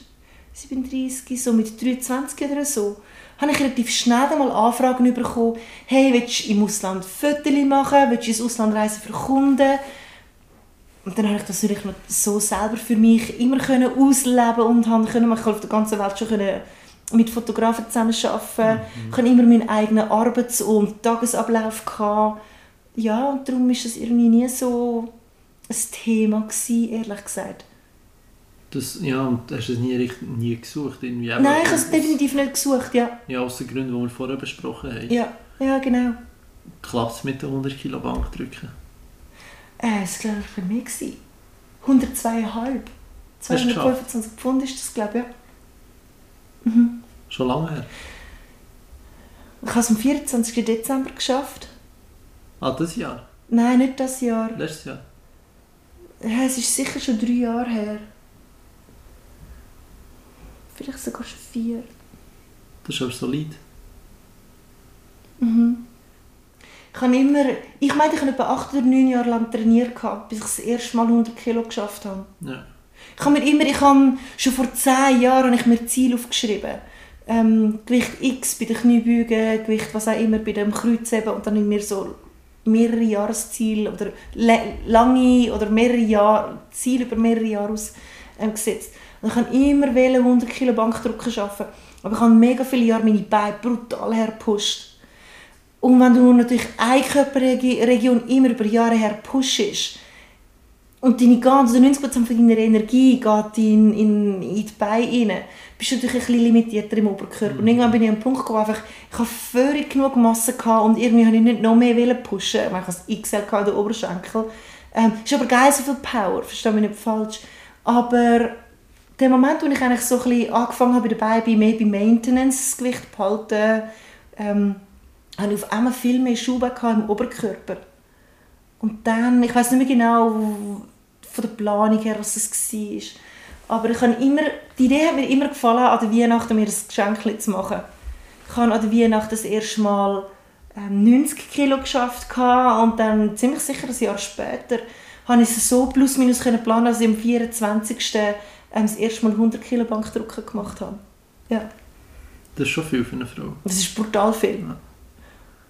37, so mit 23 oder so, habe ich relativ schnell einmal Anfragen bekommen, hey, willst du im Ausland Fotos machen, willst du ins Ausland reisen für Kunden? Und dann habe ich das natürlich so selber für mich immer können ausleben und habe können, ich auf der ganzen Welt schon können mit Fotografen zusammenarbeiten, mhm. ich hatte immer meinen eigenen Arbeits- und Tagesablauf. Gehabt. Ja, und darum war das irgendwie nie so ein Thema, gewesen, ehrlich gesagt. Das, ja, und hast du es nie, nie gesucht? Irgendwie Nein, ich habe es definitiv nicht gesucht, ja. Ja, aus den Gründen, die wir vorher besprochen haben. Ja, ja genau. Klappt es mit der 100 Kilo Bankdrücken? Äh, das war für mich. 102,5. 225 Pfund ist das, glaube ich, ja. Mhm. Schon lange her? Ich habe es am 24. Dezember geschafft. Ah, das Jahr? Nein, nicht das Jahr. Letztes Jahr? Ja, es ist sicher schon drei Jahre her. Vielleicht sogar schon vier. Das ist aber solid. Mhm. Ich habe immer, ich meine, ich habe etwa acht oder neun Jahre lang trainiert, bis ich das erste Mal 100 Kilo geschafft habe. Ja. Ich habe mir immer, ich habe schon vor zehn Jahren habe ich mir Ziel aufgeschrieben. Ähm, Gewicht X bei den Kniebeugen, Gewicht was auch immer bei dem Kreuzheben und dann habe ich mir so mehrere Jahresziele oder lange oder mehrere Jahre, Ziele über mehrere Jahre ausgesetzt. Ähm, und ich habe immer 100 Kilo Bankdrücken arbeiten. Aber ich habe mega viele Jahre meine Beine brutal hergepusht. Und wenn du natürlich eine Körperregion immer über Jahre her pushst, und deine ganze, 90% von deiner Energie geht in, in, in die Beine rein, bist du natürlich ein bisschen limitierter im Oberkörper. Mhm. Und irgendwann bin ich an einen Punkt gekommen, einfach, ich hatte völlig genug Masse gehabt und irgendwie wollte ich nicht noch mehr pushen. Ich hatte das XL in den Oberschenkel. Ähm, ist aber geil, so viel Power, verstehe mich nicht falsch. Aber der Moment, wo ich eigentlich so ein bisschen angefangen habe dabei, bei mehr bei Maintenance das Gewicht behalten, ähm, habe ich auf einmal viel mehr Schuhe im Oberkörper. Und dann, ich weiß nicht mehr genau von der Planung her, was es war. Aber ich habe immer, die Idee hat mir immer gefallen, an der Weihnachten mir ein Geschenk zu machen. Ich habe an der Weihnachten das erste Mal ähm, 90 Kilo geschafft und dann ziemlich sicher ein Jahr später habe ich es so plus minus können planen, dass ich am 24. Ähm, das erste Mal 100 Kilo Bankdrücken gemacht habe. Ja. Das ist schon viel für eine Frau. Das ist brutal viel. Ja.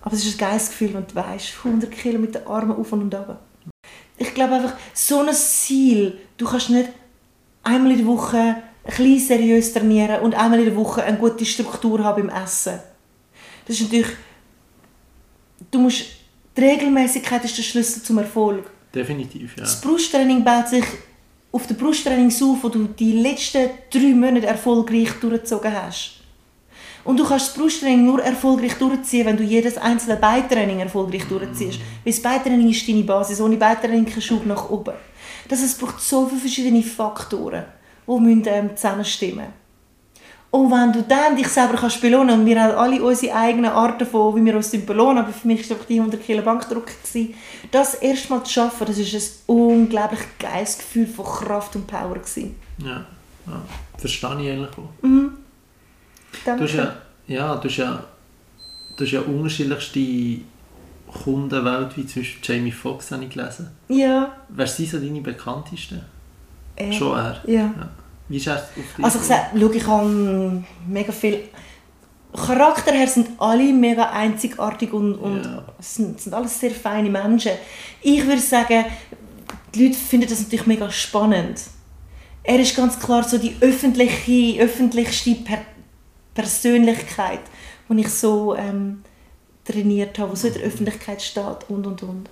Aber es ist ein geiles Gefühl, wenn du weißt, 100 Kilo mit den Armen auf und ab. Ich glaube einfach, so ein Ziel, du kannst nicht einmal in der Woche ein bisschen seriös trainieren und einmal in der Woche eine gute Struktur haben beim Essen. Das ist natürlich, du musst, die Regelmäßigkeit ist der Schlüssel zum Erfolg. Definitiv, ja. Das Brusttraining baut sich auf dem Brusttraining auf, wo du die letzten drei Monate erfolgreich durchgezogen hast. Und du kannst das Brusttraining nur erfolgreich durchziehen, wenn du jedes einzelne Beintraining erfolgreich durchziehst. Weil das Beintraining ist deine Basis. Ohne Beintraining kein Schub nach oben. Das es braucht so viele verschiedene Faktoren, die müssen, ähm, zusammenstimmen Und wenn du dann dich selber kannst belohnen und wir haben alle unsere eigenen Arten von, wie wir uns belohnen, aber für mich war es die 100 Kilo Bankdruck, gewesen. das erstmal zu schaffen, das ist ein unglaublich geiles Gefühl von Kraft und Power. Gewesen. Ja, ja. verstehe ich eigentlich auch. Mhm. Du hast ja, ja, du hast ja, du hast ja unterschiedlichste Kunden weltweit, zum Beispiel Jamie Foxx habe ich gelesen. Ja. Wer sind so deine bekanntesten? Er. Schon er? Ja. ja. Wie ist er auf dich? Also ich sage, schau, ich habe mega viel... Charakter her sind alle mega einzigartig und, und ja. sind, sind alles sehr feine Menschen. Ich würde sagen, die Leute finden das natürlich mega spannend. Er ist ganz klar so die öffentliche, öffentlichste per Persönlichkeit, die ich so ähm, trainiert habe, die so in der Öffentlichkeit steht und und und.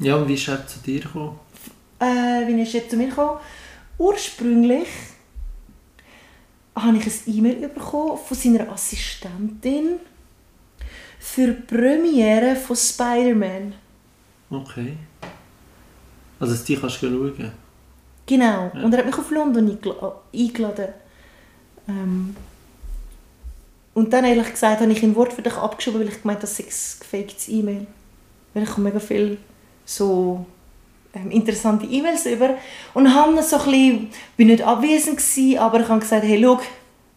Ja, und wie ist er zu dir gekommen? Äh, wie ist er zu mir gekommen? Ursprünglich habe ich ein E-Mail bekommen von seiner Assistentin für die Premiere von Spider-Man. Okay. Also, dass du die kannst schauen Genau. Ja. Und er hat mich auf London eingeladen. Ähm, und dann ehrlich gesagt habe ich ein Wort für dich abgeschoben, weil ich gemeint habe, das sei ein gefaktes E-Mail. Weil ich mega viel so ähm, interessante E-Mails über und habe so ein bisschen, bin nicht abwesend gewesen, aber ich habe gesagt, hey, schau,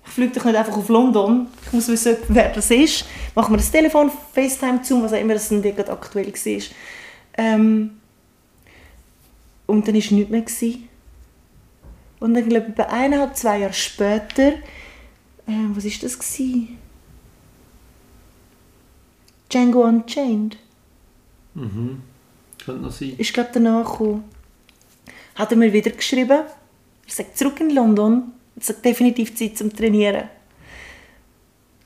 ich fliege doch nicht einfach auf London, ich muss wissen, wer das ist. Machen wir das Telefon, FaceTime zu, was auch immer das dann gerade aktuell war. Ähm, und dann war nichts mehr. Gewesen. Und dann, glaube ich, bei eineinhalb, zwei Jahre später, äh, was war das? Gewesen? Django Unchained. Mhm. Könnte noch sein. Ist, glaube danach gekommen. Hat er mir wieder geschrieben, er sagt, zurück in London, es ist definitiv Zeit zum Trainieren.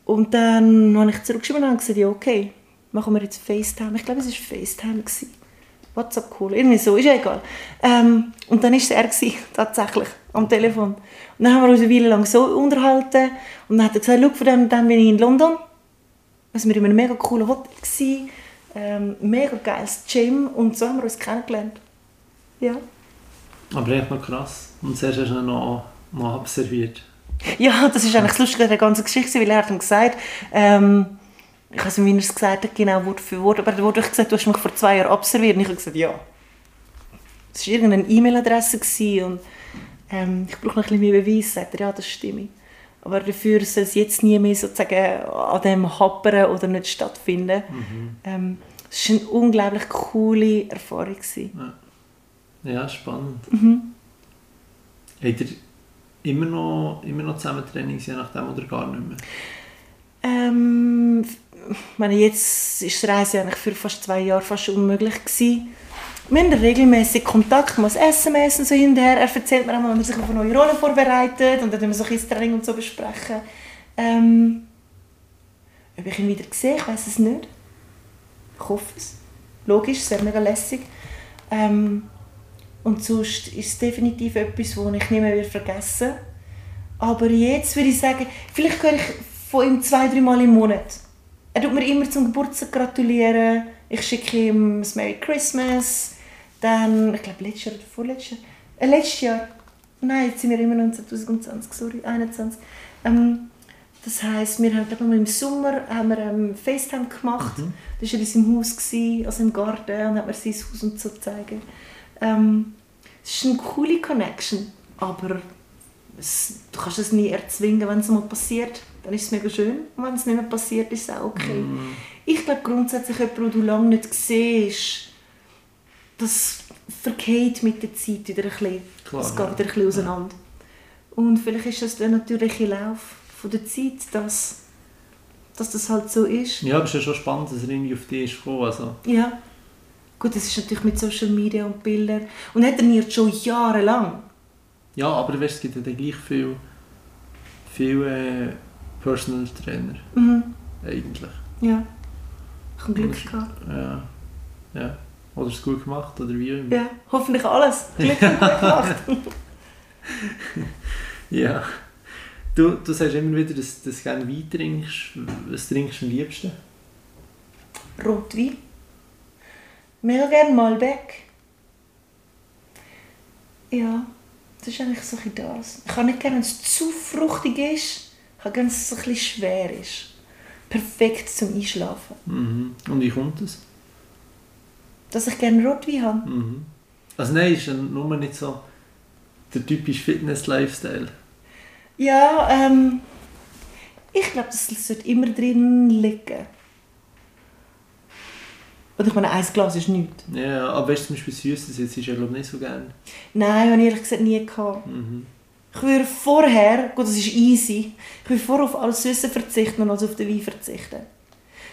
Und dann habe ich zurückgeschrieben und gesagt, ja okay, machen wir jetzt FaceTime. Ich glaube, es war FaceTime. Gewesen. WhatsApp-Call, irgendwie so, ist ja egal. Ähm, und dann war er, gewesen, <laughs> tatsächlich, am Telefon. Und dann haben wir uns eine Weile lang so unterhalten und dann hat er gesagt, schau, von dem, dann bin ich in London. Also wir waren in einem mega coolen Hotel, gewesen, ähm, mega geiles Gym und so haben wir uns kennengelernt. Ja. Aber echt noch krass. Und zuerst hast du noch, noch observiert. Ja, das ist eigentlich das Lustige an der ganzen Geschichte, weil er hat ihm gesagt, ähm, ich weiß nicht, wie er es gesagt hat, genau Wort für Wort, aber er hat gesagt, du hast mich vor zwei Jahren observiert. Und ich habe gesagt, ja. Es war irgendeine E-Mail-Adresse und ähm, ich brauche noch ein bisschen mehr Beweis. Sagt er, ja, das stimmt. Aber dafür soll es jetzt nie mehr sozusagen an dem Happern oder nicht stattfinden. Mhm. Ähm, es war eine unglaublich coole Erfahrung. Ja, ja spannend. Mhm. Habt ihr immer noch, immer noch zusammen Trainings, je nachdem, oder gar nicht mehr? Ähm, meine, jetzt ist das Reisen eigentlich für fast zwei Jahre fast unmöglich gewesen. Wir haben regelmäßig Kontakt, mal SMS und so hinterher. Er erzählt mir auch mal, wenn er sich auf eine neue Rolle vorbereitet und dann wir so ein Training und so besprechen. Ähm, ob ich ihn wieder sehe, ich weiß es nicht. Ich hoffe es. Logisch, sehr mega lässig. Ähm, und sonst ist es definitiv etwas, das ich nicht mehr vergessen werde. Aber jetzt würde ich sagen, vielleicht höre ich von ihm zwei, drei Mal im Monat. Er tut mir immer zum Geburtstag gratulieren. Ich schicke ihm ein Merry Christmas. Dann, ich glaube, letztes Jahr oder vorletztes Jahr. Äh, letztes Jahr. Nein, jetzt sind wir immer noch 2020, sorry, 21. Ähm, Das heisst, wir haben glaube ich, im Sommer haben wir ähm, FaceTime gemacht. Mhm. Das war in seinem Haus, gewesen, also im Garten, und hat mir sein Haus und so gezeigt. Ähm, es ist eine coole Connection, aber es, du kannst es nie erzwingen, wenn es mal passiert. Dann ist es mega schön. Und wenn es nicht mehr passiert, ist es auch okay. Mhm. Ich glaube grundsätzlich, jemand, den du lange nicht siehst, das vergeht mit der Zeit wieder ein bisschen. Klar, es geht ja. wieder ein bisschen auseinander. Und vielleicht ist das der natürliche Lauf von der Zeit, dass, dass das halt so ist. Ja, aber es ist ja schon spannend, dass er irgendwie auf dich ist gekommen. Also, Ja. Gut, das ist natürlich mit Social Media und Bildern. Und er trainiert schon jahrelang. ja, aber weißt, es gibt ja dann gleich viel, viel äh, Personal Trainer, Mhm. eigentlich. Ja. Ich habe Glück gehabt. Ja. ja. Oder es gut gemacht, oder wie immer. Ja, hoffentlich alles. Glück und gut gemacht. <laughs> Ja. Du, du sagst immer wieder, dass, dass du gerne Wein trinkst. Was trinkst du am liebsten? Rotwein. Mega gerne Malbec. Ja, das ist eigentlich so ein das. Ich habe nicht gerne, wenn es zu fruchtig ist. Habe dass es ein bisschen schwer ist. Perfekt zum Einschlafen. Mhm. Und wie kommt das? Dass ich gerne Rotwein habe. Mhm. Also nein, ist ja nur nicht so der typische Fitness-Lifestyle. Ja, ähm, ich glaube, das sollte immer drin liegen. Und ich meine, ein Glas ist nichts. Ja, aber weißt du, zum Beispiel Süßes jetzt ist ja glaube ich nicht so gerne. Nein, habe ich ehrlich gesagt nie gehabt. Mhm. Ich würde vorher, gut, das ist easy, ich würde vorher auf alles Süße verzichten und also auf den Wein verzichten.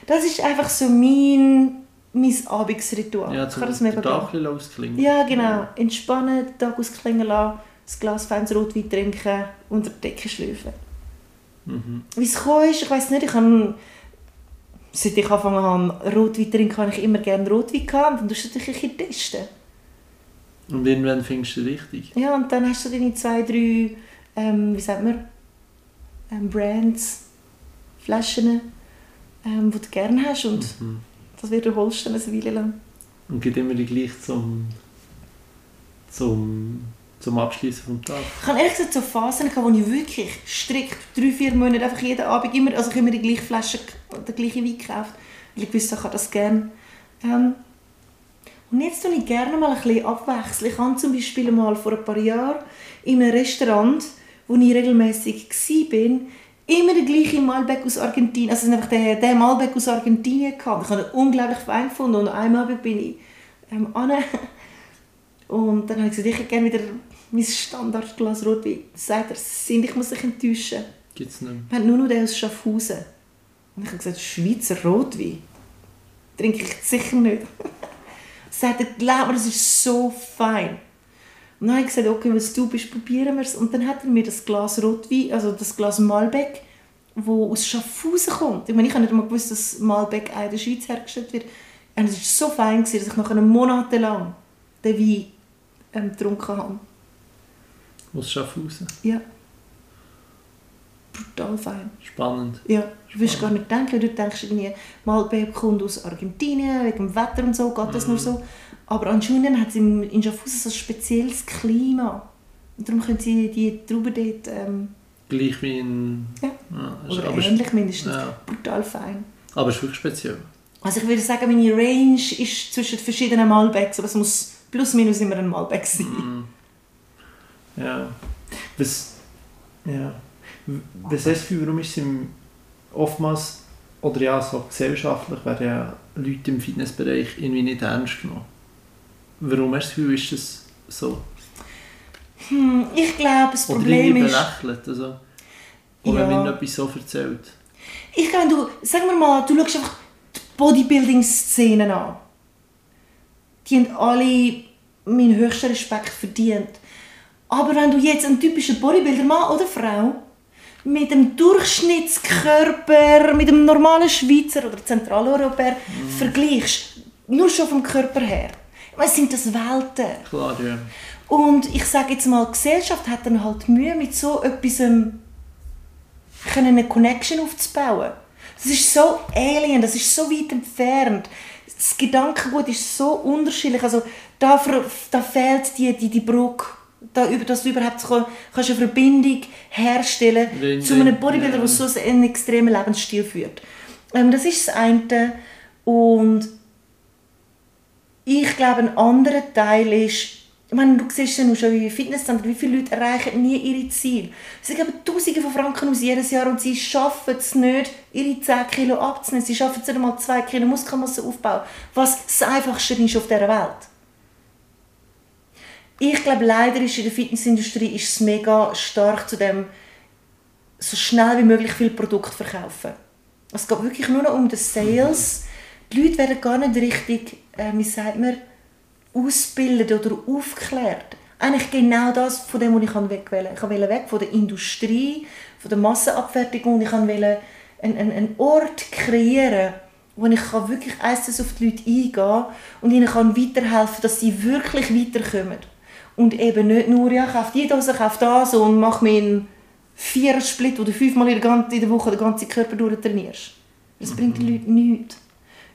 Das ist einfach so mein, mein Abendsritual. Ja, ich kann das mega Tag ausklingen. Ja, genau. Entspannen, den Tag ausklingen lassen, ein Glas feines Rotwein trinken, unter die Decke schlafen. Mhm. Wie es gekommen ist, ich weiß nicht, ich habe, seit ich angefangen habe, Rotwein zu trinken, habe ich immer gerne Rotwein gehabt. Und dann tust du natürlich ein bisschen testen. Und irgendwann findest du es richtig. Ja, und dann hast du deine zwei, drei, ähm, wie sagt man, ähm, Brands, Flaschen, ähm, die du gerne hast. Und Mhm. das wiederholst du dann eine Weile lang. Und geht immer die gleich zum, zum, zum Abschließen vom Tag. Ich habe ehrlich gesagt so Phasen gehabt, wo ich wirklich strikt drei, vier Monate einfach jeden Abend immer, also ich immer die gleiche Flasche, den gleichen Wein gekauft, weil ich wusste, ich habe das gerne. Ähm, und jetzt tue ich gerne mal ein bisschen abwechseln. Ich habe zum Beispiel mal vor ein paar Jahren in einem Restaurant, wo ich regelmäßig war, immer den gleichen Malbec aus Argentinien, also einfach der, der Malbec aus Argentinien gehabt. Ich habe ihn unglaublich fein gefunden und einmal bin ich ähm, an und dann habe ich gesagt, ich hätte gerne wieder mein Standardglas Rotwein. Sagt er, Cindy, ich muss dich enttäuschen. Gibt es nicht. Wir haben nur noch den aus Schaffhausen. Und ich habe gesagt, Schweizer Rotwein? Trinke ich sicher nicht. <laughs> sagt er, glaub mir, das ist so fein. Und dann habe ich gesagt, okay, was du bist, probieren wir es. Und dann hat er mir das Glas Rotwein, also das Glas Malbec, das aus Schaffhausen kommt. Ich meine, ich habe nicht mal gewusst, dass Malbec auch in der Schweiz hergestellt wird. Und es war so fein, gewesen, dass ich nach einem Monat lang den Wein ähm, getrunken habe. Aus Schaffhausen. Ja. Brutal fein. Spannend. Ja, du wirst gar nicht denken, du denkst irgendwie, Malbec kommt aus Argentinien, wegen dem Wetter und so, geht das nur so. Aber anscheinend hat es in, Schaffhausen so ein spezielles Klima. Und darum können sie die Trauben dort, ähm, Gleich wie in... Ja. ist- oder aber, ähnlich mindestens, ja. brutal fein. aber es ist wirklich speziell. Also ich würde sagen, meine Range ist zwischen verschiedenen Malbecs, aber es muss plus minus immer ein Malbec sein. Mhm. Ja. Was, ja. Was hast du warum ist es oftmals, oder ja, so gesellschaftlich, werden ja Leute im Fitnessbereich irgendwie nicht ernst genommen? Warum hast du ist das so? Hm, ich glaube, das Oder Problem ist... belächelt? Also, oder Ja. wenn etwas so erzählt? Ich glaube, du, sag mir mal, du schaust einfach die Bodybuilding-Szenen an. Die haben alle meinen höchsten Respekt verdient. Aber wenn du jetzt einen typischen Bodybuilder, Mann oder Frau, mit dem Durchschnittskörper, mit dem normalen Schweizer oder Zentraleuropäer vergleichst, nur schon vom Körper her, meine, sind das Welten. Klar, ja. Und ich sage jetzt mal, die Gesellschaft hat dann halt Mühe, mit so etwas ähm, eine Connection aufzubauen. Das ist so alien, das ist so weit entfernt. Das Gedankengut ist so unterschiedlich. Also da, da fehlt die, die, die Brücke Da, dass du überhaupt so, kannst eine Verbindung herstellen Wenn- zu einem Bodybuilder, ja. der so einen extremen Lebensstil führt. Ähm, das ist das eine. Und ich glaube, ein anderer Teil ist, ich meine, du siehst ja nur schon wie Fitnesscenter, wie viele Leute erreichen nie ihre Ziele. Sie geben Tausende von Franken aus jedes Jahr und sie schaffen es nicht, ihre 10 Kilo abzunehmen. Sie schaffen es nicht einmal 2 Kilo Muskelmasse aufbauen, was das Einfachste ist auf dieser Welt. Ich glaube, leider ist in der Fitnessindustrie ist es mega stark zu dem, so schnell wie möglich viel Produkt verkaufen. Es geht wirklich nur noch um den Sales. Die Leute werden gar nicht richtig, äh, wie sagt man, ausgebildet oder aufgeklärt. Eigentlich genau das, von dem, was ich weg wollte. Ich wollte weg von der Industrie, von der Massenabfertigung. Ich wollte einen, einen, einen Ort kreieren, wo ich kann wirklich eins auf die Leute eingehen kann und ihnen kann weiterhelfen dass sie wirklich weiterkommen. Und eben nicht nur, ja, kauf die Dose, kauf das und mach mir einen Vier-Split, wo du fünfmal in der, Woche den ganzen Körper durchtrainierst. Das bringt den Leuten nichts.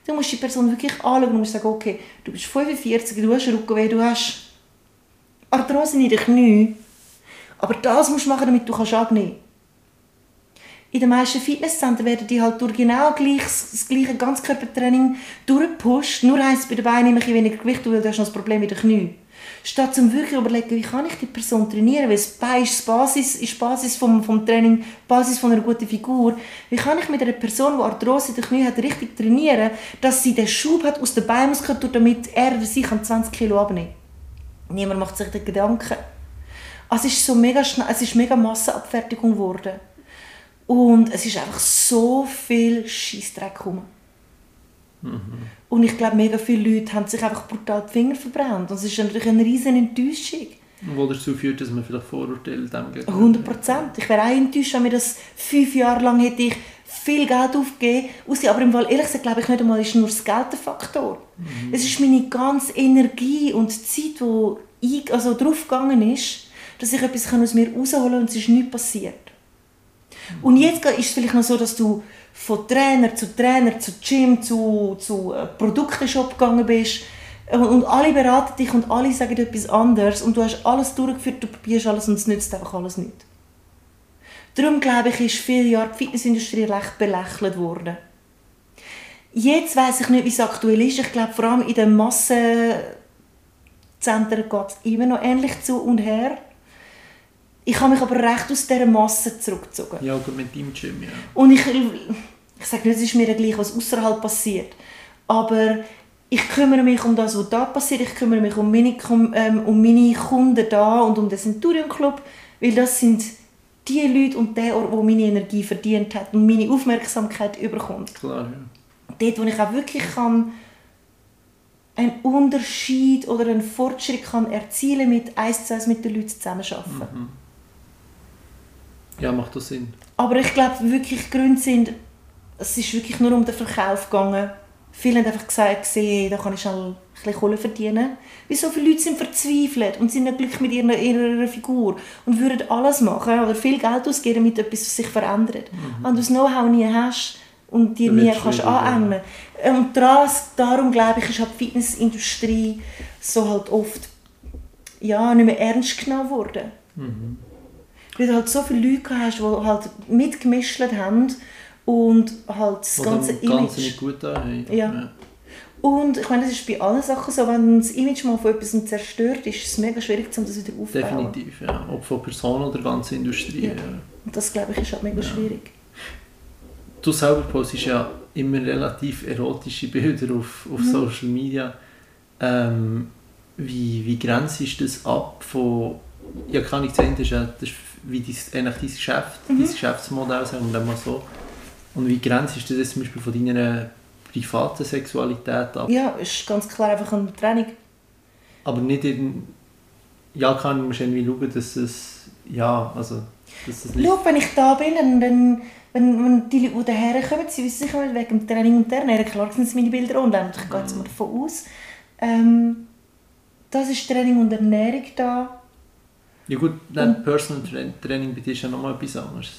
Du musst die Person wirklich anschauen und musst sagen, okay, du bist 45, du hast Rückenweh, du hast Arthrose in den Knien. Aber das musst du machen, damit du kannst abnehmen kannst. In den meisten Fitnesszentren werden die halt durch genau gleich, das gleiche Ganzkörpertraining durchgepusht. Nur heisst es bei den Beinen immer ein weniger Gewicht, weil du hast noch das Problem mit den Knien. Statt zum wirklich überlegen, wie kann ich die Person trainieren, weil das Bein ist die Basis, ist die Basis vom, vom Training, Basis von einer guten Figur. Wie kann ich mit einer Person, die Arthrose in den Knien hat, richtig trainieren, dass sie den Schub hat aus der Beinmuskulatur, damit er oder sie kann 20 Kilo abnehmen kann. Niemand macht sich den Gedanken. Also es ist so mega schnell, es ist mega Massenabfertigung geworden. Und es ist einfach so viel Scheissdreck gekommen. Und ich glaube, mega viele Leute haben sich einfach brutal die Finger verbrannt. Und es ist natürlich eine riesen Enttäuschung. Wo dazu führt, dass man vielleicht Vorurteile dem gegenüber 100 Prozent. Ich wäre auch enttäuscht, wenn mir das fünf Jahre lang hätte ich viel Geld aufgegeben. Aussie- Aber im Fall, ehrlich gesagt, glaube ich nicht einmal, ist nur das Geld der Faktor. Es ist meine ganze Energie und Zeit, die ich, also draufgegangen ist, dass ich etwas aus mir rausholen kann und es ist nichts passiert. Und jetzt ist es vielleicht noch so, dass du von Trainer zu Trainer, zu Gym, zu, zu äh, Produktenshop gegangen bist und, und alle beraten dich und alle sagen etwas anderes und du hast alles durchgeführt, du probierst alles und es nützt einfach alles nicht. Darum glaube ich, ist viele Jahre die Fitnessindustrie recht belächelt worden. Jetzt weiß ich nicht, wie es aktuell ist. Ich glaube, vor allem in den Massenzentren geht es immer noch ähnlich zu und her. Ich habe mich aber recht aus dieser Masse zurückgezogen. Ja, gut, mit deinem Gym, ja. Und ich, ich sage nicht, es ist mir gleich, was außerhalb passiert. Aber ich kümmere mich um das, was da passiert. Ich kümmere mich um meine, ähm, um meine Kunden da und um den Centurion Club. Weil das sind die Leute und der Ort, wo meine Energie verdient hat und meine Aufmerksamkeit überkommt. Klar, ja. Dort, wo ich auch wirklich kann, einen Unterschied oder einen Fortschritt kann erzielen mit eins zu eins mit den Leuten zusammenarbeiten. Ja, macht das Sinn. Aber ich glaube wirklich die Gründe sind, es ist wirklich nur um den Verkauf gegangen. Viele haben einfach gesagt, gesehen, da kann ich schnell ein bisschen Kohle verdienen. Weil so viele Leute sind verzweifelt und sind nicht glücklich mit ihrer, ihrer Figur und würden alles machen oder viel Geld ausgeben, damit etwas sich verändert. Wenn du das Know-how nie hast und dir nie kannst schwierig, ja. aneignen Und das, darum glaube ich, ist halt die Fitnessindustrie so halt oft ja, nicht mehr ernst genommen worden. Weil du halt so viele Leute hast, die halt mitgemischt haben und halt das ganze dem Ganze Image... nicht gut da haben. Ja. Und ich meine, das ist bei allen Sachen so, wenn das Image mal von etwas zerstört ist, ist es mega schwierig, um das wieder aufzubauen. Definitiv, ja. Ob von Personen oder der ganzen Industrie. Ja. Ja. Und das, glaube ich, ist halt mega schwierig. Du selber postest ja immer relativ erotische Bilder auf, auf Mhm. Social Media. Ähm, wie, wie grenzt ist das ab von... Ja, kann ich sehen, das ist, ja, das ist wie dein, eigentlich dein Geschäft, Mhm. dein Geschäftsmodell, sagen wir mal so. Und wie grenzt ist das zum Beispiel von deiner privaten Sexualität ab? Ja, ist ganz klar einfach eine Training. Aber nicht in... Ja, kann man irgendwie schauen, dass es... Ja, also... Dass es nicht... Schau, wenn ich da bin, dann, dann wenn, wenn die Leute, die daher kommen, sie wissen sicher wegen dem Training und der Ernährung. Klar sind meine Bilder online und ich gehe jetzt mal davon aus. Ähm, das ist Training und Ernährung da. Ja gut, dann Personal Tra- Training bei dir ist ja nochmal etwas anderes.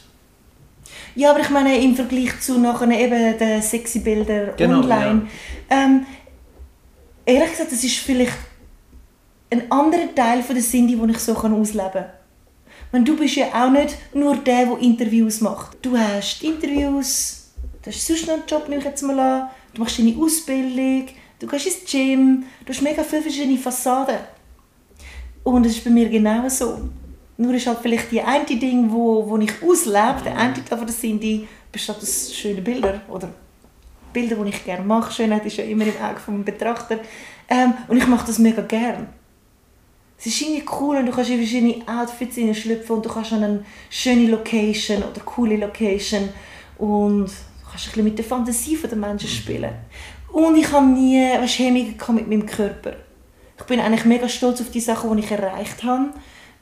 Ja, aber ich meine im Vergleich zu nachher eben den sexy Bilder Genau, online. Ähm, ehrlich gesagt, das ist vielleicht ein anderer Teil von der Cindy, den ich so ausleben kann. Meine, du bist ja auch nicht nur der, der Interviews macht. Du hast Interviews, du hast sonst noch einen Job, nehme ich jetzt mal an. Du machst deine Ausbildung, du gehst ins Gym, du hast mega viele verschiedene Fassaden. Und es ist bei mir genau so. Nur ist halt vielleicht die eine Ding, wo, wo ich auslebe, der eine Teil von der Cindy, besteht aus schönen Bildern oder Bilder, die ich gerne mache. Schönheit ist ja immer im Auge des Betrachter. Ähm, und ich mache das mega gerne. Es ist irgendwie cool und du kannst in verschiedene Outfits schlüpfen und du kannst an eine schöne Location oder coole Location und du kannst ein bisschen mit der Fantasie der Menschen spielen. Und ich habe nie Hemmungen mit meinem Körper. Ich bin eigentlich mega stolz auf die Sachen, die ich erreicht habe.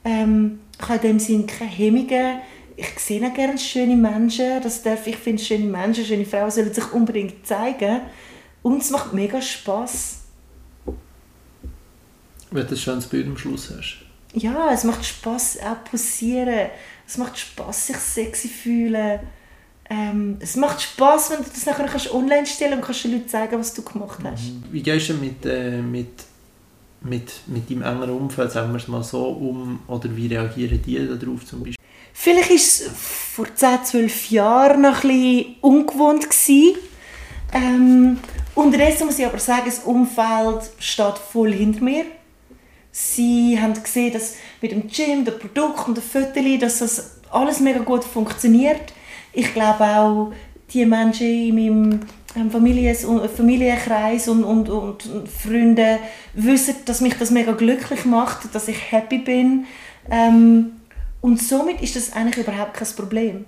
Ähm, ich habe in dem Sinne keine Hemmungen. Ich sehe auch gerne schöne Menschen. Das darf, ich finde, schöne Menschen, schöne Frauen sollen sich unbedingt zeigen. Und es macht mega Spass. Wenn du ein schönes Bild am Schluss hast. Ja, es macht Spass auch posieren. Es macht Spass sich sexy fühlen. Ähm, es macht Spass, wenn du das nachher kannst online stellen und kannst den Leuten zeigen, was du gemacht hast. Mhm. Wie gehst du mit, äh, mit, mit, mit deinem engeren Umfeld, sagen wir es mal so, um? Oder wie reagieren die darauf zum Beispiel? Vielleicht war es vor 10, 12 Jahren noch ein bisschen ungewohnt. Gewesen. Ähm, unterdessen muss ich aber sagen, das Umfeld steht voll hinter mir. Sie haben gesehen, dass mit dem Gym, dem Produkt und den Fotos, dass das alles mega gut funktioniert. Ich glaube auch, die Menschen in meinem ähm, Familienkreis und, und, und, und Freunde wissen, dass mich das mega glücklich macht, dass ich happy bin. Ähm, und somit ist das eigentlich überhaupt kein Problem.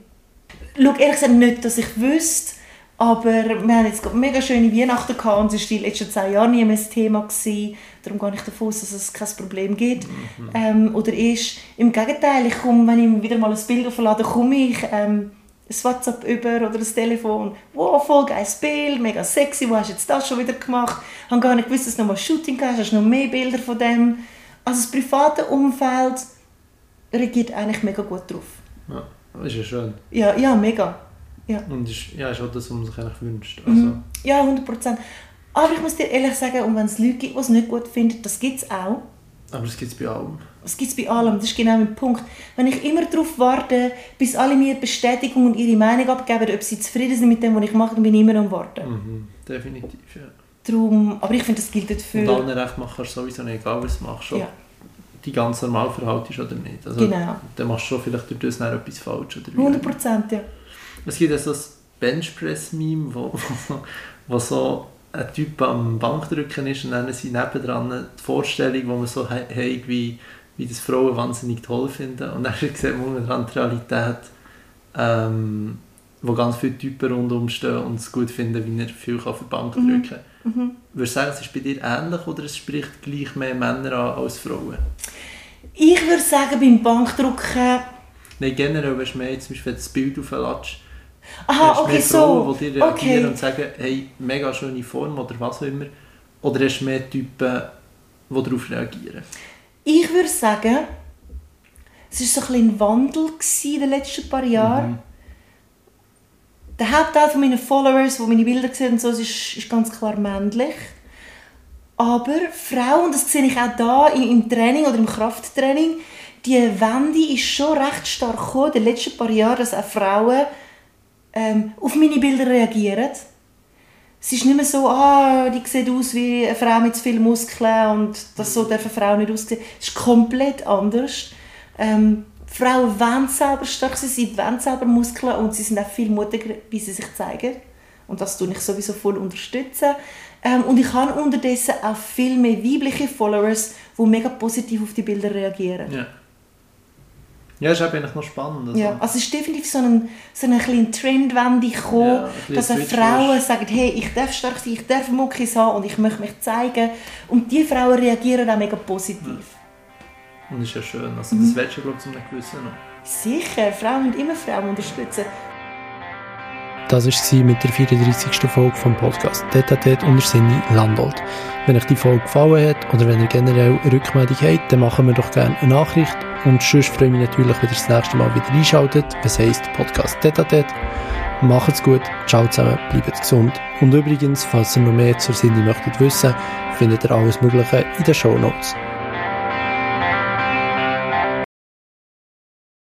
Schau, ehrlich gesagt nicht, dass ich wüsste, aber wir haben jetzt mega schöne Weihnachten gehabt und es war den letzten zehn Jahren nie mehr ein Thema. Gewesen. Darum gehe ich davon aus, dass es kein Problem gibt. Mhm. Ähm, oder ist, im Gegenteil, ich komme, wenn ich wieder mal ein Bild auflade, komme ich ähm, ein WhatsApp über oder ein Telefon. Wow, voll geiles Bild, mega sexy, wo hast du jetzt das schon wieder gemacht? Ich habe gar nicht gewusst, dass du noch mal Shooting hast, hast du noch mehr Bilder von dem? Also das private Umfeld reagiert eigentlich mega gut drauf. Ja, das ist ja schön. Ja, ja mega. Ja. Und ist, ja, ist auch das, was man sich eigentlich wünscht. Mhm. Also. Mhm. Ja, 100 Prozent. Aber ich muss dir ehrlich sagen, und wenn es Leute gibt, die es nicht gut finden, das gibt es auch. Aber das gibt es bei allem. Das gibt es bei allem, das ist genau mein Punkt. Wenn ich immer darauf warte, bis alle mir Bestätigung und ihre Meinung abgeben, ob sie zufrieden sind mit dem, was ich mache, dann bin ich immer am Warten. Mhm, definitiv, ja. Darum, aber ich finde, das gilt nicht für... Und allen recht machen kannst du sowieso nicht, egal was du machst. Ja. Die ganz normal verhaltest oder nicht. Also, genau. Dann machst du schon vielleicht durch das etwas falsch. Oder 100 Prozent, ja. Es gibt ja so ein Benchpress-Meme, wo, wo, <laughs> wo so ein Typ am Bankdrücken ist und dann sind nebendran die Vorstellung, wo man so hat, wie, wie das Frauen wahnsinnig toll finden. Und dann sieht man momentan die Realität, ähm, wo ganz viele Typen rundherum stehen und es gut finden, wie er viel kann für die Bank drücken kann. Mhm. Würdest du sagen, es ist bei dir ähnlich oder es spricht gleich mehr Männer an als Frauen? Ich würde sagen, beim Bankdrücken... Nein, generell, wenn du mehr zum Beispiel das Bild aufladest, Aha, hast okay, Frauen, so. die dir reagieren okay. und sagen, hey, mega schöne Form oder was auch immer? Oder hast du mehr Typen, die darauf reagieren? Ich würde sagen, es war so ein, ein Wandel in den letzten paar Jahren. Mhm. Der Hauptteil meiner Followers, die meine Bilder sehen, so, ist, ist ganz klar männlich. Aber Frauen, das sehe ich auch da im Training oder im Krafttraining, die Wende ist schon recht stark gekommen in den letzten paar Jahren, dass auch Frauen ähm, auf meine Bilder reagieren. Es ist nicht mehr so, ah, die sieht aus wie eine Frau mit zu vielen Muskeln und das so eine Frau nicht aussehen. Es ist komplett anders. Ähm, Frauen wollen selber stark sein, sie wollen selber Muskeln und sie sind auch viel mutiger, wie sie sich zeigen. Und das tue ich sowieso voll unterstützen. Ähm, und ich habe unterdessen auch viel mehr weibliche Followers, die mega positiv auf die Bilder reagieren. Ja. Ja, ist eigentlich noch spannend. Also. Ja, also es ist definitiv so ein, so eine kleine Trendwende gekommen, ja, dass Frauen sagen, hey, ich darf stark sein, ich darf Muckis haben und ich möchte mich zeigen. Und die Frauen reagieren auch mega positiv. Ja. Und das ist ja schön. Also das mhm. willst du, glaube ich, zu einem gewissen noch. Sicher, Frauen müssen immer Frauen unterstützen. Das war mit der 34. Folge vom Podcast Detatet unter Sinni Landolt. Wenn euch die Folge gefallen hat oder wenn ihr generell Rückmeldung habt, dann machen wir doch gerne eine Nachricht. Und sonst freue ich mich natürlich, wenn ihr das nächste Mal wieder einschaltet. Was heisst Podcast Detatet. Macht's gut, ciao zusammen, bleibt gesund. Und übrigens, falls ihr noch mehr zur Sinni möchtet wissen, findet ihr alles Mögliche in den Show Notes.